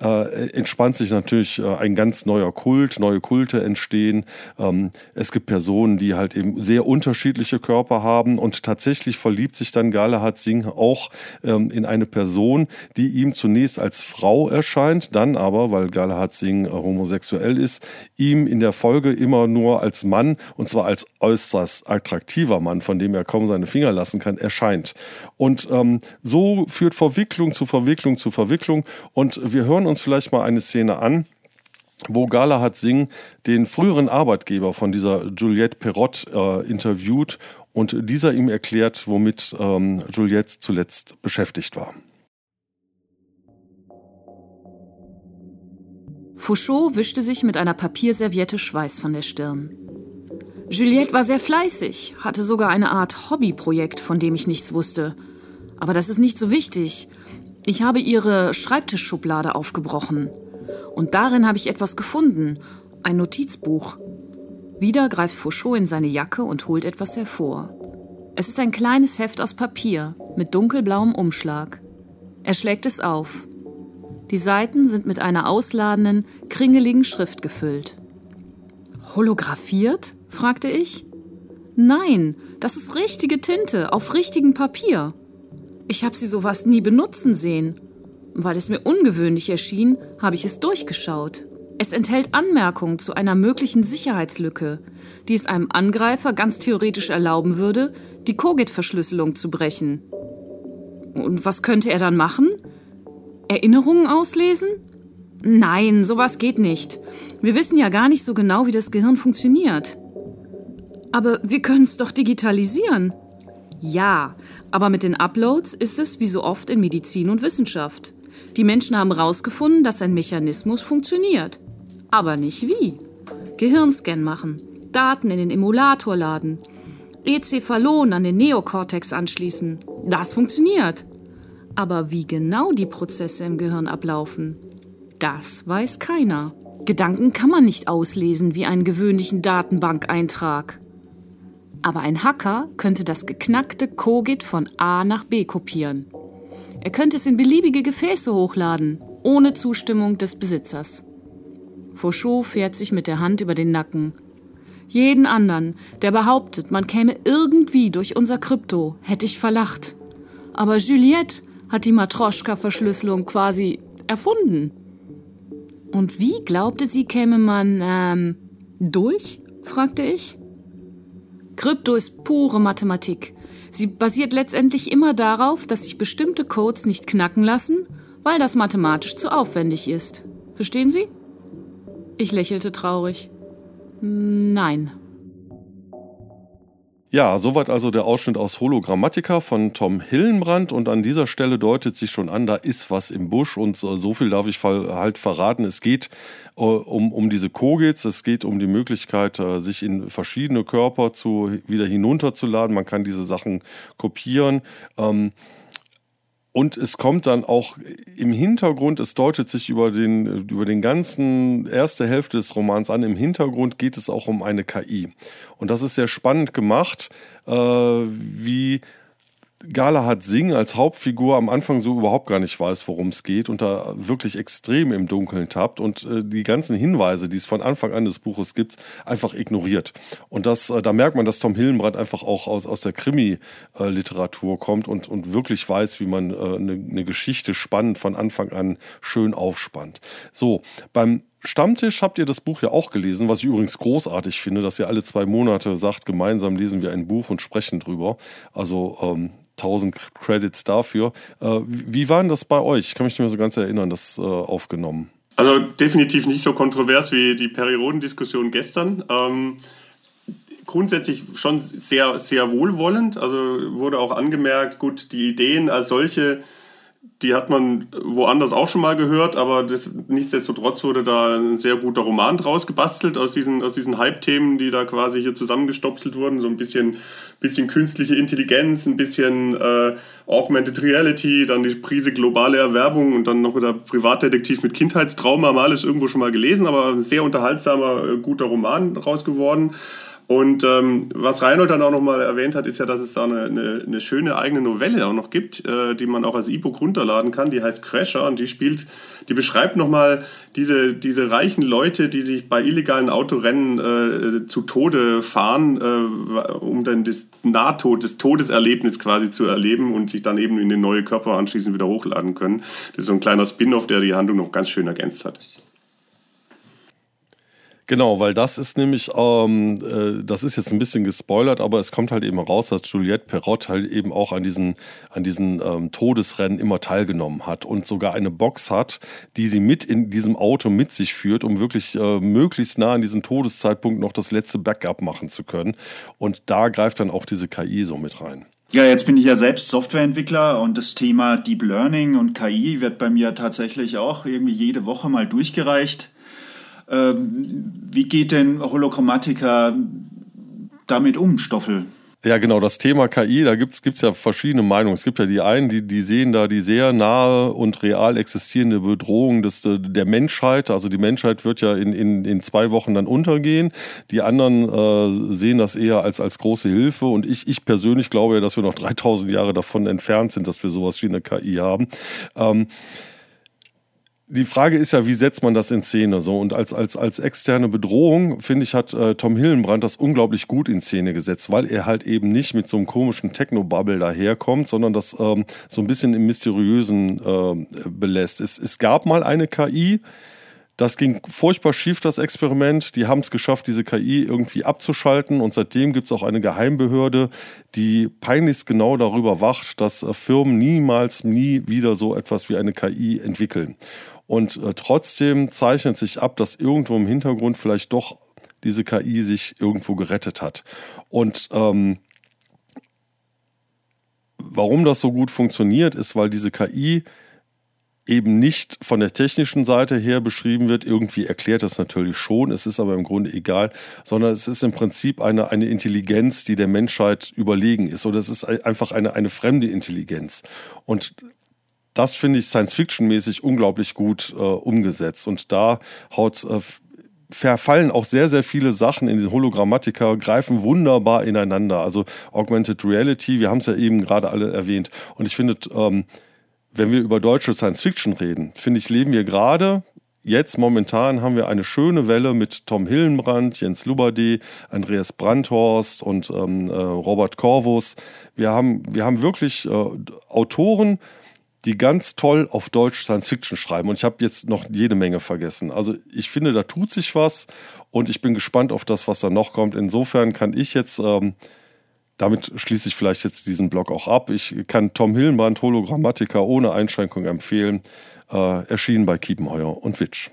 äh, entspannt sich natürlich äh, ein ganz neuer Kult, neue Kulte entstehen. Ähm, es gibt Personen, die halt eben sehr unterschiedliche Körper haben und tatsächlich verliebt sich dann Galahad Singh auch ähm, in eine Person, die ihm zunächst als Frau erscheint, dann aber, weil Galahad Singh äh, homosexuell ist, ihm in der Folge immer nur als Mann und zwar als äußerst attraktiver Mann, von dem er kaum seine Finger lassen kann, erscheint. Und ähm, so führt Verwicklung zu Verwicklung zu Verwicklung und wir hören uns vielleicht mal eine Szene an, wo Galahad Singh den früheren Arbeitgeber von dieser Juliette Perrott äh, interviewt und dieser ihm erklärt, womit ähm, Juliette zuletzt beschäftigt war. Fouchot wischte sich mit einer Papierserviette Schweiß von der Stirn. Juliette war sehr fleißig, hatte sogar eine Art Hobbyprojekt, von dem ich nichts wusste. Aber das ist nicht so wichtig. Ich habe ihre Schreibtischschublade aufgebrochen. Und darin habe ich etwas gefunden. Ein Notizbuch. Wieder greift Fouchot in seine Jacke und holt etwas hervor. Es ist ein kleines Heft aus Papier mit dunkelblauem Umschlag. Er schlägt es auf. Die Seiten sind mit einer ausladenden, kringeligen Schrift gefüllt. Holographiert? fragte ich. Nein, das ist richtige Tinte auf richtigem Papier. Ich habe sie sowas nie benutzen sehen. Weil es mir ungewöhnlich erschien, habe ich es durchgeschaut. Es enthält Anmerkungen zu einer möglichen Sicherheitslücke, die es einem Angreifer ganz theoretisch erlauben würde, die Kogit-Verschlüsselung zu brechen. Und was könnte er dann machen? Erinnerungen auslesen? Nein, sowas geht nicht. Wir wissen ja gar nicht so genau, wie das Gehirn funktioniert. Aber wir können es doch digitalisieren. Ja, aber mit den Uploads ist es wie so oft in Medizin und Wissenschaft. Die Menschen haben herausgefunden, dass ein Mechanismus funktioniert. Aber nicht wie. Gehirnscan machen, Daten in den Emulator laden, Ecphalon an den Neokortex anschließen. Das funktioniert. Aber wie genau die Prozesse im Gehirn ablaufen, das weiß keiner. Gedanken kann man nicht auslesen wie einen gewöhnlichen Datenbankeintrag. Aber ein Hacker könnte das geknackte Cogit von A nach B kopieren. Er könnte es in beliebige Gefäße hochladen, ohne Zustimmung des Besitzers. Fauchot fährt sich mit der Hand über den Nacken. Jeden anderen, der behauptet, man käme irgendwie durch unser Krypto, hätte ich verlacht. Aber Juliette hat die Matroschka-Verschlüsselung quasi erfunden. Und wie glaubte sie, käme man ähm, durch? fragte ich. Krypto ist pure Mathematik. Sie basiert letztendlich immer darauf, dass sich bestimmte Codes nicht knacken lassen, weil das mathematisch zu aufwendig ist. Verstehen Sie? Ich lächelte traurig. Nein. Ja, soweit also der Ausschnitt aus Hologrammatica von Tom Hillenbrand und an dieser Stelle deutet sich schon an, da ist was im Busch und so viel darf ich halt verraten. Es geht äh, um, um diese Kogits, es geht um die Möglichkeit, äh, sich in verschiedene Körper zu, wieder hinunterzuladen. Man kann diese Sachen kopieren. Ähm, und es kommt dann auch im Hintergrund, es deutet sich über den, über den ganzen erste Hälfte des Romans an, im Hintergrund geht es auch um eine KI. Und das ist sehr spannend gemacht, äh, wie Galahad Singh als Hauptfigur am Anfang so überhaupt gar nicht weiß, worum es geht und da wirklich extrem im Dunkeln tappt und äh, die ganzen Hinweise, die es von Anfang an des Buches gibt, einfach ignoriert. Und das, äh, da merkt man, dass Tom Hillenbrand einfach auch aus, aus der Krimi-Literatur kommt und, und wirklich weiß, wie man äh, eine, eine Geschichte spannend von Anfang an schön aufspannt. So, beim Stammtisch habt ihr das Buch ja auch gelesen, was ich übrigens großartig finde, dass ihr alle zwei Monate sagt, gemeinsam lesen wir ein Buch und sprechen drüber. Also ähm, 1000 Credits dafür. Äh, wie war denn das bei euch? Ich kann mich nicht mehr so ganz erinnern, das äh, aufgenommen. Also definitiv nicht so kontrovers wie die Perioden-Diskussion gestern. Ähm, grundsätzlich schon sehr, sehr wohlwollend. Also wurde auch angemerkt, gut, die Ideen als solche die hat man woanders auch schon mal gehört, aber das, nichtsdestotrotz wurde da ein sehr guter Roman draus gebastelt aus diesen, aus diesen Hype-Themen, die da quasi hier zusammengestopselt wurden. So ein bisschen, bisschen künstliche Intelligenz, ein bisschen äh, Augmented Reality, dann die Prise globale Erwerbung und dann noch wieder Privatdetektiv mit Kindheitstrauma, mal alles irgendwo schon mal gelesen, aber ein sehr unterhaltsamer, äh, guter Roman raus geworden. Und ähm, was Reinhold dann auch nochmal erwähnt hat, ist ja, dass es da eine, eine, eine schöne eigene Novelle auch noch gibt, äh, die man auch als E-Book runterladen kann. Die heißt Crasher und die spielt, die beschreibt nochmal diese, diese reichen Leute, die sich bei illegalen Autorennen äh, zu Tode fahren, äh, um dann das Nahtod, das Todeserlebnis quasi zu erleben und sich dann eben in den neue Körper anschließend wieder hochladen können. Das ist so ein kleiner Spin-off, der die Handlung noch ganz schön ergänzt hat. Genau, weil das ist nämlich, ähm, äh, das ist jetzt ein bisschen gespoilert, aber es kommt halt eben raus, dass Juliette Perrot halt eben auch an diesen, an diesen ähm, Todesrennen immer teilgenommen hat und sogar eine Box hat, die sie mit in diesem Auto mit sich führt, um wirklich äh, möglichst nah an diesem Todeszeitpunkt noch das letzte Backup machen zu können. Und da greift dann auch diese KI so mit rein. Ja, jetzt bin ich ja selbst Softwareentwickler und das Thema Deep Learning und KI wird bei mir tatsächlich auch irgendwie jede Woche mal durchgereicht. Ähm, wie geht denn Holochromatica damit um, Stoffel? Ja, genau, das Thema KI, da gibt's gibt's ja verschiedene Meinungen. Es gibt ja die einen, die, die sehen da die sehr nahe und real existierende Bedrohung des, der Menschheit. Also die Menschheit wird ja in, in, in zwei Wochen dann untergehen. Die anderen äh, sehen das eher als, als große Hilfe. Und ich, ich persönlich glaube ja, dass wir noch 3000 Jahre davon entfernt sind, dass wir sowas wie eine KI haben. Ähm, die Frage ist ja, wie setzt man das in Szene so? Und als, als, als externe Bedrohung, finde ich, hat äh, Tom Hillenbrand das unglaublich gut in Szene gesetzt, weil er halt eben nicht mit so einem komischen Techno-Bubble daherkommt, sondern das ähm, so ein bisschen im Mysteriösen äh, belässt. Es, es gab mal eine KI, das ging furchtbar schief, das Experiment. Die haben es geschafft, diese KI irgendwie abzuschalten. Und seitdem gibt es auch eine Geheimbehörde, die peinlichst genau darüber wacht, dass äh, Firmen niemals, nie wieder so etwas wie eine KI entwickeln. Und äh, trotzdem zeichnet sich ab, dass irgendwo im Hintergrund vielleicht doch diese KI sich irgendwo gerettet hat. Und ähm, warum das so gut funktioniert, ist, weil diese KI eben nicht von der technischen Seite her beschrieben wird. Irgendwie erklärt das natürlich schon, es ist aber im Grunde egal, sondern es ist im Prinzip eine, eine Intelligenz, die der Menschheit überlegen ist. Oder es ist einfach eine, eine fremde Intelligenz. Und das finde ich Science-Fiction-mäßig unglaublich gut äh, umgesetzt. Und da haut äh, verfallen auch sehr, sehr viele Sachen in den Hologrammatiker, greifen wunderbar ineinander. Also Augmented Reality, wir haben es ja eben gerade alle erwähnt. Und ich finde, ähm, wenn wir über deutsche Science Fiction reden, finde ich, leben wir gerade Jetzt momentan haben wir eine schöne Welle mit Tom Hillenbrand, Jens Lubade, Andreas Brandhorst und ähm, äh, Robert Corvus. Wir haben, wir haben wirklich äh, Autoren, die ganz toll auf Deutsch Science Fiction schreiben. Und ich habe jetzt noch jede Menge vergessen. Also ich finde, da tut sich was und ich bin gespannt auf das, was da noch kommt. Insofern kann ich jetzt, ähm, damit schließe ich vielleicht jetzt diesen Blog auch ab. Ich kann Tom Hillenbrand Hologrammatiker ohne Einschränkung empfehlen. Äh, erschienen bei Kiepenheuer und Witsch.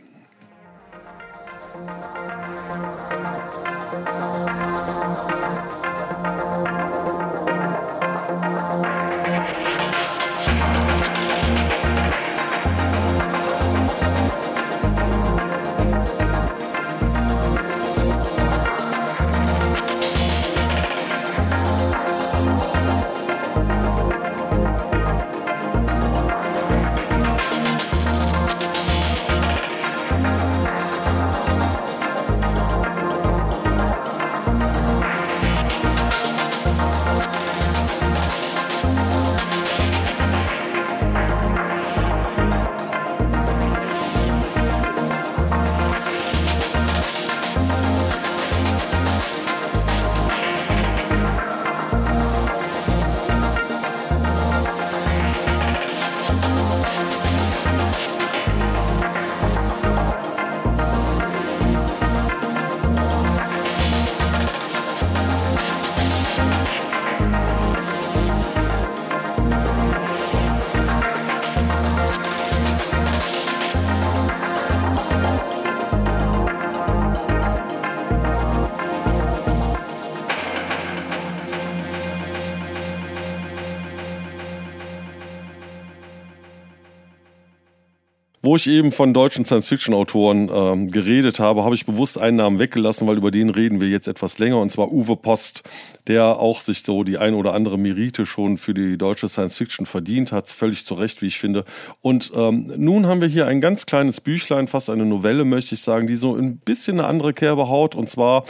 Ich eben von deutschen Science-Fiction-Autoren ähm, geredet habe, habe ich bewusst einen Namen weggelassen, weil über den reden wir jetzt etwas länger, und zwar Uwe Post, der auch sich so die ein oder andere Merite schon für die deutsche Science-Fiction verdient hat, völlig zu Recht, wie ich finde. Und ähm, nun haben wir hier ein ganz kleines Büchlein, fast eine Novelle, möchte ich sagen, die so ein bisschen eine andere Kerbe haut, und zwar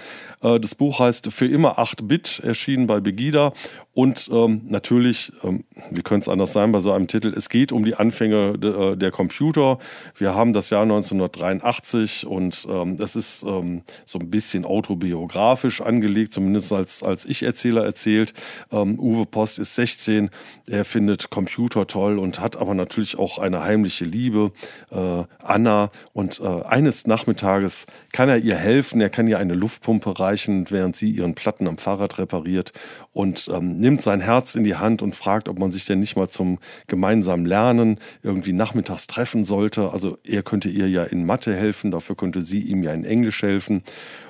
das Buch heißt Für immer 8 Bit, erschienen bei Begida. Und ähm, natürlich, ähm, wie könnte es anders sein bei so einem Titel, es geht um die Anfänge de, äh, der Computer. Wir haben das Jahr 1983 und ähm, das ist ähm, so ein bisschen autobiografisch angelegt, zumindest als, als Ich-Erzähler erzählt. Ähm, Uwe Post ist 16, er findet Computer toll und hat aber natürlich auch eine heimliche Liebe, äh, Anna. Und äh, eines Nachmittages kann er ihr helfen, er kann ihr eine Luftpumpe reichen, während sie ihren Platten am Fahrrad repariert und ähm, nimmt sein Herz in die Hand und fragt, ob man sich denn nicht mal zum gemeinsamen Lernen irgendwie nachmittags treffen sollte. Also er könnte ihr ja in Mathe helfen, dafür könnte sie ihm ja in Englisch helfen.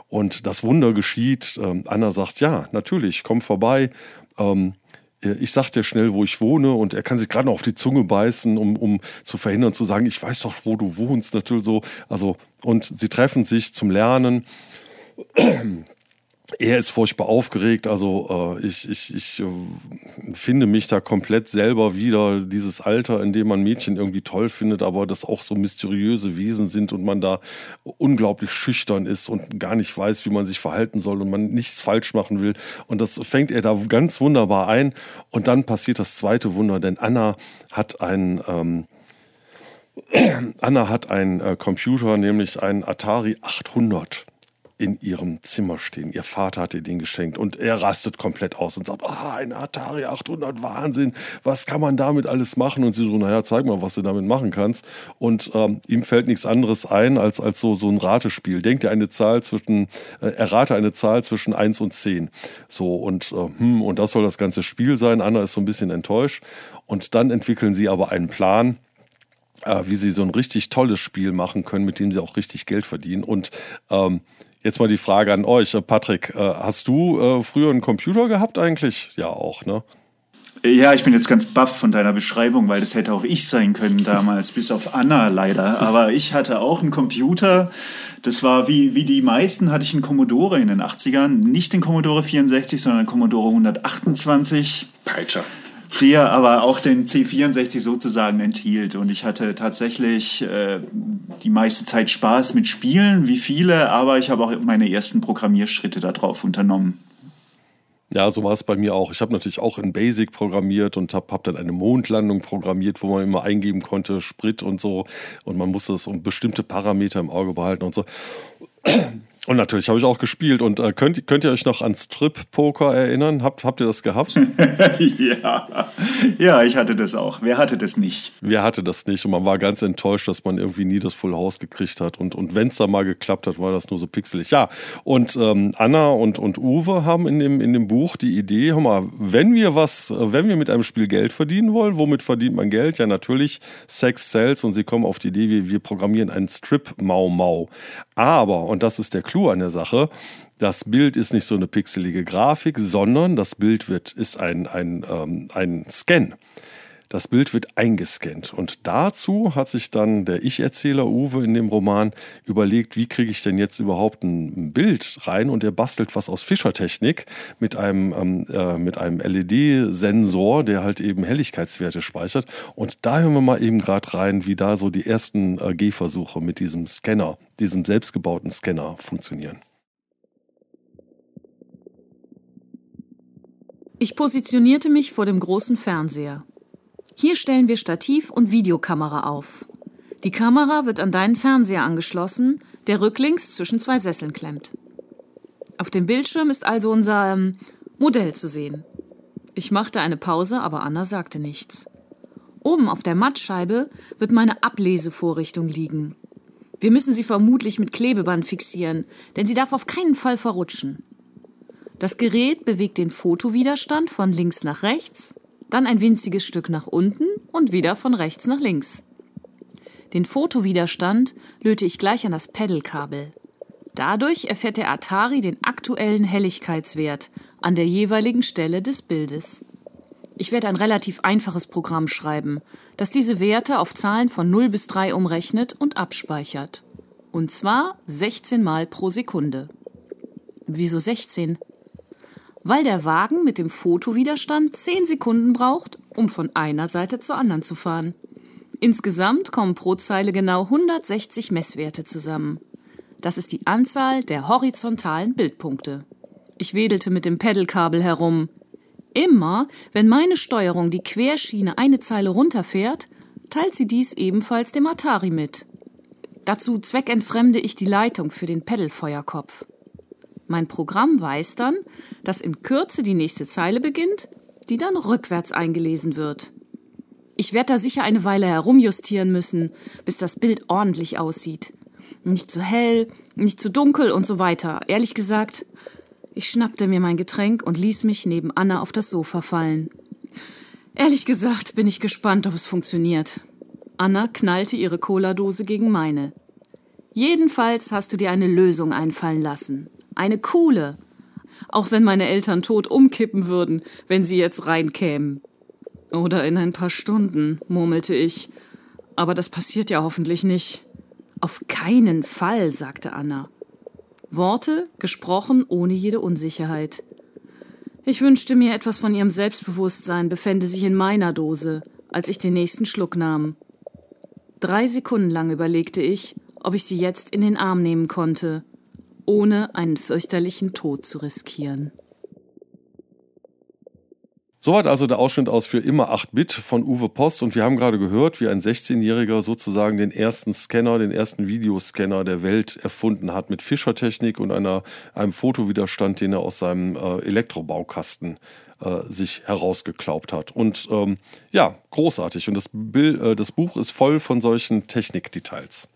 Und das Wunder geschieht. Ähm, Anna sagt, ja, natürlich, komm vorbei. Ähm, ich sag dir schnell, wo ich wohne und er kann sich gerade noch auf die Zunge beißen, um, um zu verhindern, zu sagen, ich weiß doch, wo du wohnst, natürlich so. Also, und sie treffen sich zum Lernen er ist furchtbar aufgeregt, also äh, ich, ich, ich äh, finde mich da komplett selber wieder, dieses Alter, in dem man Mädchen irgendwie toll findet, aber das auch so mysteriöse Wesen sind und man da unglaublich schüchtern ist und gar nicht weiß, wie man sich verhalten soll und man nichts falsch machen will. Und das fängt er da ganz wunderbar ein. Und dann passiert das zweite Wunder, denn Anna hat ein... Ähm, Anna hat einen äh, Computer, nämlich einen Atari 800 in ihrem Zimmer stehen. Ihr Vater hat ihr den geschenkt und er rastet komplett aus und sagt, ah, oh, ein Atari 800, Wahnsinn, was kann man damit alles machen? Und sie so, naja, zeig mal, was du damit machen kannst. Und ähm, ihm fällt nichts anderes ein als, als so, so ein Ratespiel. Denkt er eine Zahl zwischen, äh, errate eine Zahl zwischen 1 und 10. So, und, äh, hm, und das soll das ganze Spiel sein. Anna ist so ein bisschen enttäuscht. Und dann entwickeln sie aber einen Plan, äh, wie sie so ein richtig tolles Spiel machen können, mit dem sie auch richtig Geld verdienen. Und ähm, Jetzt mal die Frage an euch, Patrick. Äh, hast du äh, früher einen Computer gehabt eigentlich? Ja, auch, ne? Ja, ich bin jetzt ganz baff von deiner Beschreibung, weil das hätte auch ich sein können damals, bis auf Anna leider. Aber ich hatte auch einen Computer. Das war wie, wie die meisten, hatte ich einen Commodore in den 80ern. Nicht den Commodore 64, sondern den Commodore 128. Peitscher der aber auch den C64 sozusagen enthielt. Und ich hatte tatsächlich äh, die meiste Zeit Spaß mit Spielen, wie viele, aber ich habe auch meine ersten Programmierschritte darauf unternommen. Ja, so war es bei mir auch. Ich habe natürlich auch in Basic programmiert und habe hab dann eine Mondlandung programmiert, wo man immer eingeben konnte, Sprit und so. Und man musste es um bestimmte Parameter im Auge behalten und so. Und natürlich habe ich auch gespielt. Und äh, könnt, könnt ihr euch noch an Strip-Poker erinnern? Habt, habt ihr das gehabt? ja. ja, ich hatte das auch. Wer hatte das nicht? Wer hatte das nicht? Und man war ganz enttäuscht, dass man irgendwie nie das Full House gekriegt hat. Und, und wenn es da mal geklappt hat, war das nur so pixelig. Ja, und ähm, Anna und, und Uwe haben in dem, in dem Buch die Idee, hör mal, wenn wir was, wenn wir mit einem Spiel Geld verdienen wollen, womit verdient man Geld? Ja, natürlich Sex Cells. Und sie kommen auf die Idee, wir, wir programmieren einen Strip-Mau-Mau. Aber, und das ist der Clou an der Sache, das Bild ist nicht so eine pixelige Grafik, sondern das Bild wird, ist ein, ein, ähm, ein Scan. Das Bild wird eingescannt. Und dazu hat sich dann der Ich-Erzähler Uwe in dem Roman überlegt, wie kriege ich denn jetzt überhaupt ein Bild rein? Und er bastelt was aus Fischertechnik mit einem, ähm, äh, einem LED-Sensor, der halt eben Helligkeitswerte speichert. Und da hören wir mal eben gerade rein, wie da so die ersten äh, Gehversuche mit diesem Scanner, diesem selbstgebauten Scanner funktionieren. Ich positionierte mich vor dem großen Fernseher. Hier stellen wir Stativ und Videokamera auf. Die Kamera wird an deinen Fernseher angeschlossen, der rücklings zwischen zwei Sesseln klemmt. Auf dem Bildschirm ist also unser ähm, Modell zu sehen. Ich machte eine Pause, aber Anna sagte nichts. Oben auf der Mattscheibe wird meine Ablesevorrichtung liegen. Wir müssen sie vermutlich mit Klebeband fixieren, denn sie darf auf keinen Fall verrutschen. Das Gerät bewegt den Fotowiderstand von links nach rechts dann ein winziges Stück nach unten und wieder von rechts nach links. Den Fotowiderstand löte ich gleich an das Pedalkabel. Dadurch erfährt der Atari den aktuellen Helligkeitswert an der jeweiligen Stelle des Bildes. Ich werde ein relativ einfaches Programm schreiben, das diese Werte auf Zahlen von 0 bis 3 umrechnet und abspeichert. Und zwar 16 Mal pro Sekunde. Wieso 16? Weil der Wagen mit dem Fotowiderstand 10 Sekunden braucht, um von einer Seite zur anderen zu fahren. Insgesamt kommen pro Zeile genau 160 Messwerte zusammen. Das ist die Anzahl der horizontalen Bildpunkte. Ich wedelte mit dem Pedalkabel herum. Immer, wenn meine Steuerung die Querschiene eine Zeile runterfährt, teilt sie dies ebenfalls dem Atari mit. Dazu zweckentfremde ich die Leitung für den Pedalfeuerkopf. Mein Programm weiß dann, dass in Kürze die nächste Zeile beginnt, die dann rückwärts eingelesen wird. Ich werde da sicher eine Weile herumjustieren müssen, bis das Bild ordentlich aussieht. Nicht zu hell, nicht zu dunkel und so weiter. Ehrlich gesagt, ich schnappte mir mein Getränk und ließ mich neben Anna auf das Sofa fallen. Ehrlich gesagt bin ich gespannt, ob es funktioniert. Anna knallte ihre Cola-Dose gegen meine. Jedenfalls hast du dir eine Lösung einfallen lassen. Eine coole. Auch wenn meine Eltern tot umkippen würden, wenn sie jetzt reinkämen. Oder in ein paar Stunden, murmelte ich. Aber das passiert ja hoffentlich nicht. Auf keinen Fall, sagte Anna. Worte, gesprochen ohne jede Unsicherheit. Ich wünschte mir, etwas von ihrem Selbstbewusstsein befände sich in meiner Dose, als ich den nächsten Schluck nahm. Drei Sekunden lang überlegte ich, ob ich sie jetzt in den Arm nehmen konnte ohne einen fürchterlichen Tod zu riskieren. Soweit also der Ausschnitt aus für immer 8-Bit von Uwe Post und wir haben gerade gehört, wie ein 16-Jähriger sozusagen den ersten Scanner, den ersten Videoscanner der Welt erfunden hat mit Fischertechnik und einer, einem Fotowiderstand, den er aus seinem äh, Elektrobaukasten äh, sich herausgeklaubt hat. Und ähm, ja, großartig. Und das, Bild, äh, das Buch ist voll von solchen Technikdetails.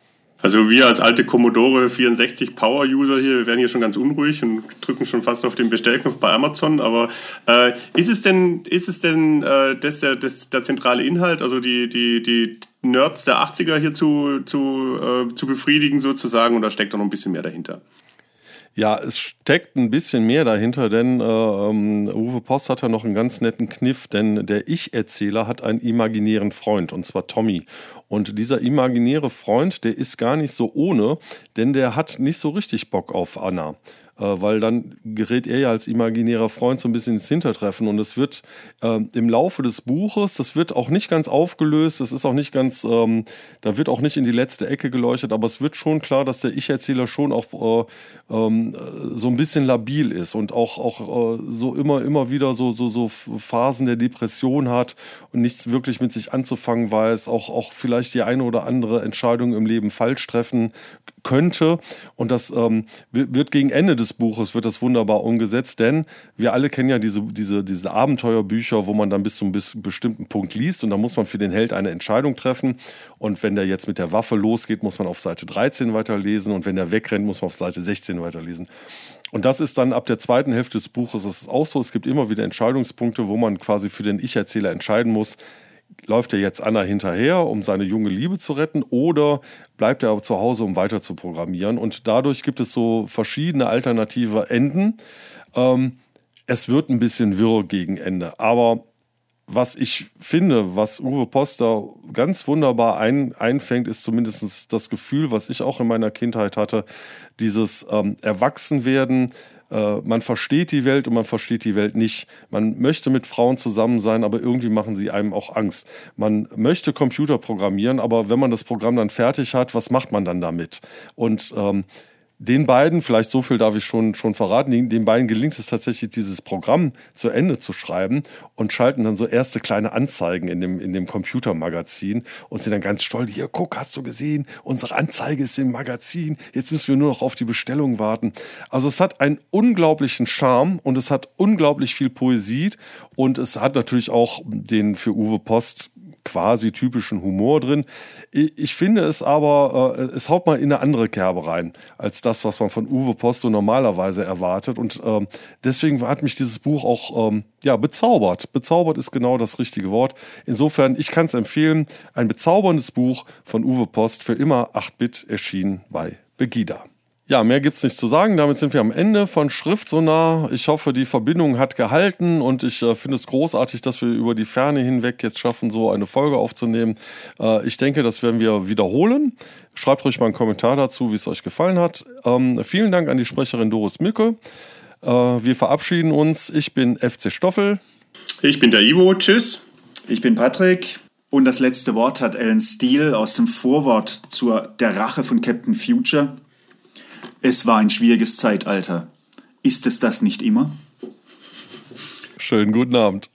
Also wir als alte Commodore 64 Power User hier, wir werden hier schon ganz unruhig und drücken schon fast auf den Bestellknopf bei Amazon. Aber äh, ist es denn, ist es denn äh, das der, das der zentrale Inhalt, also die, die, die Nerds der 80er hier zu, zu, äh, zu befriedigen sozusagen oder steckt da noch ein bisschen mehr dahinter? Ja, es steckt ein bisschen mehr dahinter, denn äh, ähm, Uwe Post hat ja noch einen ganz netten Kniff, denn der Ich-Erzähler hat einen imaginären Freund, und zwar Tommy. Und dieser imaginäre Freund, der ist gar nicht so ohne, denn der hat nicht so richtig Bock auf Anna. Äh, weil dann gerät er ja als imaginärer Freund so ein bisschen ins Hintertreffen. Und es wird äh, im Laufe des Buches, das wird auch nicht ganz aufgelöst, das ist auch nicht ganz, ähm, da wird auch nicht in die letzte Ecke geleuchtet, aber es wird schon klar, dass der Ich-Erzähler schon auch äh, ähm, so ein bisschen labil ist und auch, auch äh, so immer, immer wieder so, so, so Phasen der Depression hat und nichts wirklich mit sich anzufangen weiß, auch, auch vielleicht die eine oder andere Entscheidung im Leben falsch treffen könnte und das ähm, wird gegen Ende des Buches wird das wunderbar umgesetzt, denn wir alle kennen ja diese, diese, diese Abenteuerbücher, wo man dann bis zu einem bestimmten Punkt liest und da muss man für den Held eine Entscheidung treffen. Und wenn der jetzt mit der Waffe losgeht, muss man auf Seite 13 weiterlesen und wenn der wegrennt, muss man auf Seite 16 weiterlesen. Und das ist dann ab der zweiten Hälfte des Buches das ist auch so. Es gibt immer wieder Entscheidungspunkte, wo man quasi für den Ich-Erzähler entscheiden muss, läuft er jetzt Anna hinterher, um seine junge Liebe zu retten, oder bleibt er zu Hause, um weiter zu programmieren? Und dadurch gibt es so verschiedene alternative Enden. Ähm, es wird ein bisschen wirr gegen Ende, aber was ich finde, was Uwe Poster ganz wunderbar ein, einfängt, ist zumindest das Gefühl, was ich auch in meiner Kindheit hatte, dieses ähm, Erwachsenwerden, man versteht die Welt und man versteht die Welt nicht. Man möchte mit Frauen zusammen sein, aber irgendwie machen sie einem auch Angst. Man möchte Computer programmieren, aber wenn man das Programm dann fertig hat, was macht man dann damit? Und ähm, den beiden, vielleicht so viel darf ich schon, schon verraten, den, den beiden gelingt es tatsächlich, dieses Programm zu Ende zu schreiben und schalten dann so erste kleine Anzeigen in dem, in dem Computermagazin und sind dann ganz stolz, hier, guck, hast du gesehen, unsere Anzeige ist im Magazin, jetzt müssen wir nur noch auf die Bestellung warten. Also es hat einen unglaublichen Charme und es hat unglaublich viel Poesie und es hat natürlich auch den für Uwe Post quasi typischen Humor drin. Ich finde es aber, äh, es haut mal in eine andere Kerbe rein, als das, was man von Uwe Post so normalerweise erwartet. Und ähm, deswegen hat mich dieses Buch auch ähm, ja, bezaubert. Bezaubert ist genau das richtige Wort. Insofern, ich kann es empfehlen. Ein bezauberndes Buch von Uwe Post für immer 8-Bit erschienen bei Begida. Ja, mehr gibt's nicht zu sagen. Damit sind wir am Ende von Schriftsonar. Ich hoffe, die Verbindung hat gehalten und ich äh, finde es großartig, dass wir über die Ferne hinweg jetzt schaffen, so eine Folge aufzunehmen. Äh, ich denke, das werden wir wiederholen. Schreibt ruhig mal einen Kommentar dazu, wie es euch gefallen hat. Ähm, vielen Dank an die Sprecherin Doris Mücke. Äh, wir verabschieden uns. Ich bin FC Stoffel. Ich bin der Ivo. Tschüss. Ich bin Patrick. Und das letzte Wort hat Ellen Steele aus dem Vorwort zur Der Rache von Captain Future. Es war ein schwieriges Zeitalter. Ist es das nicht immer? Schönen guten Abend.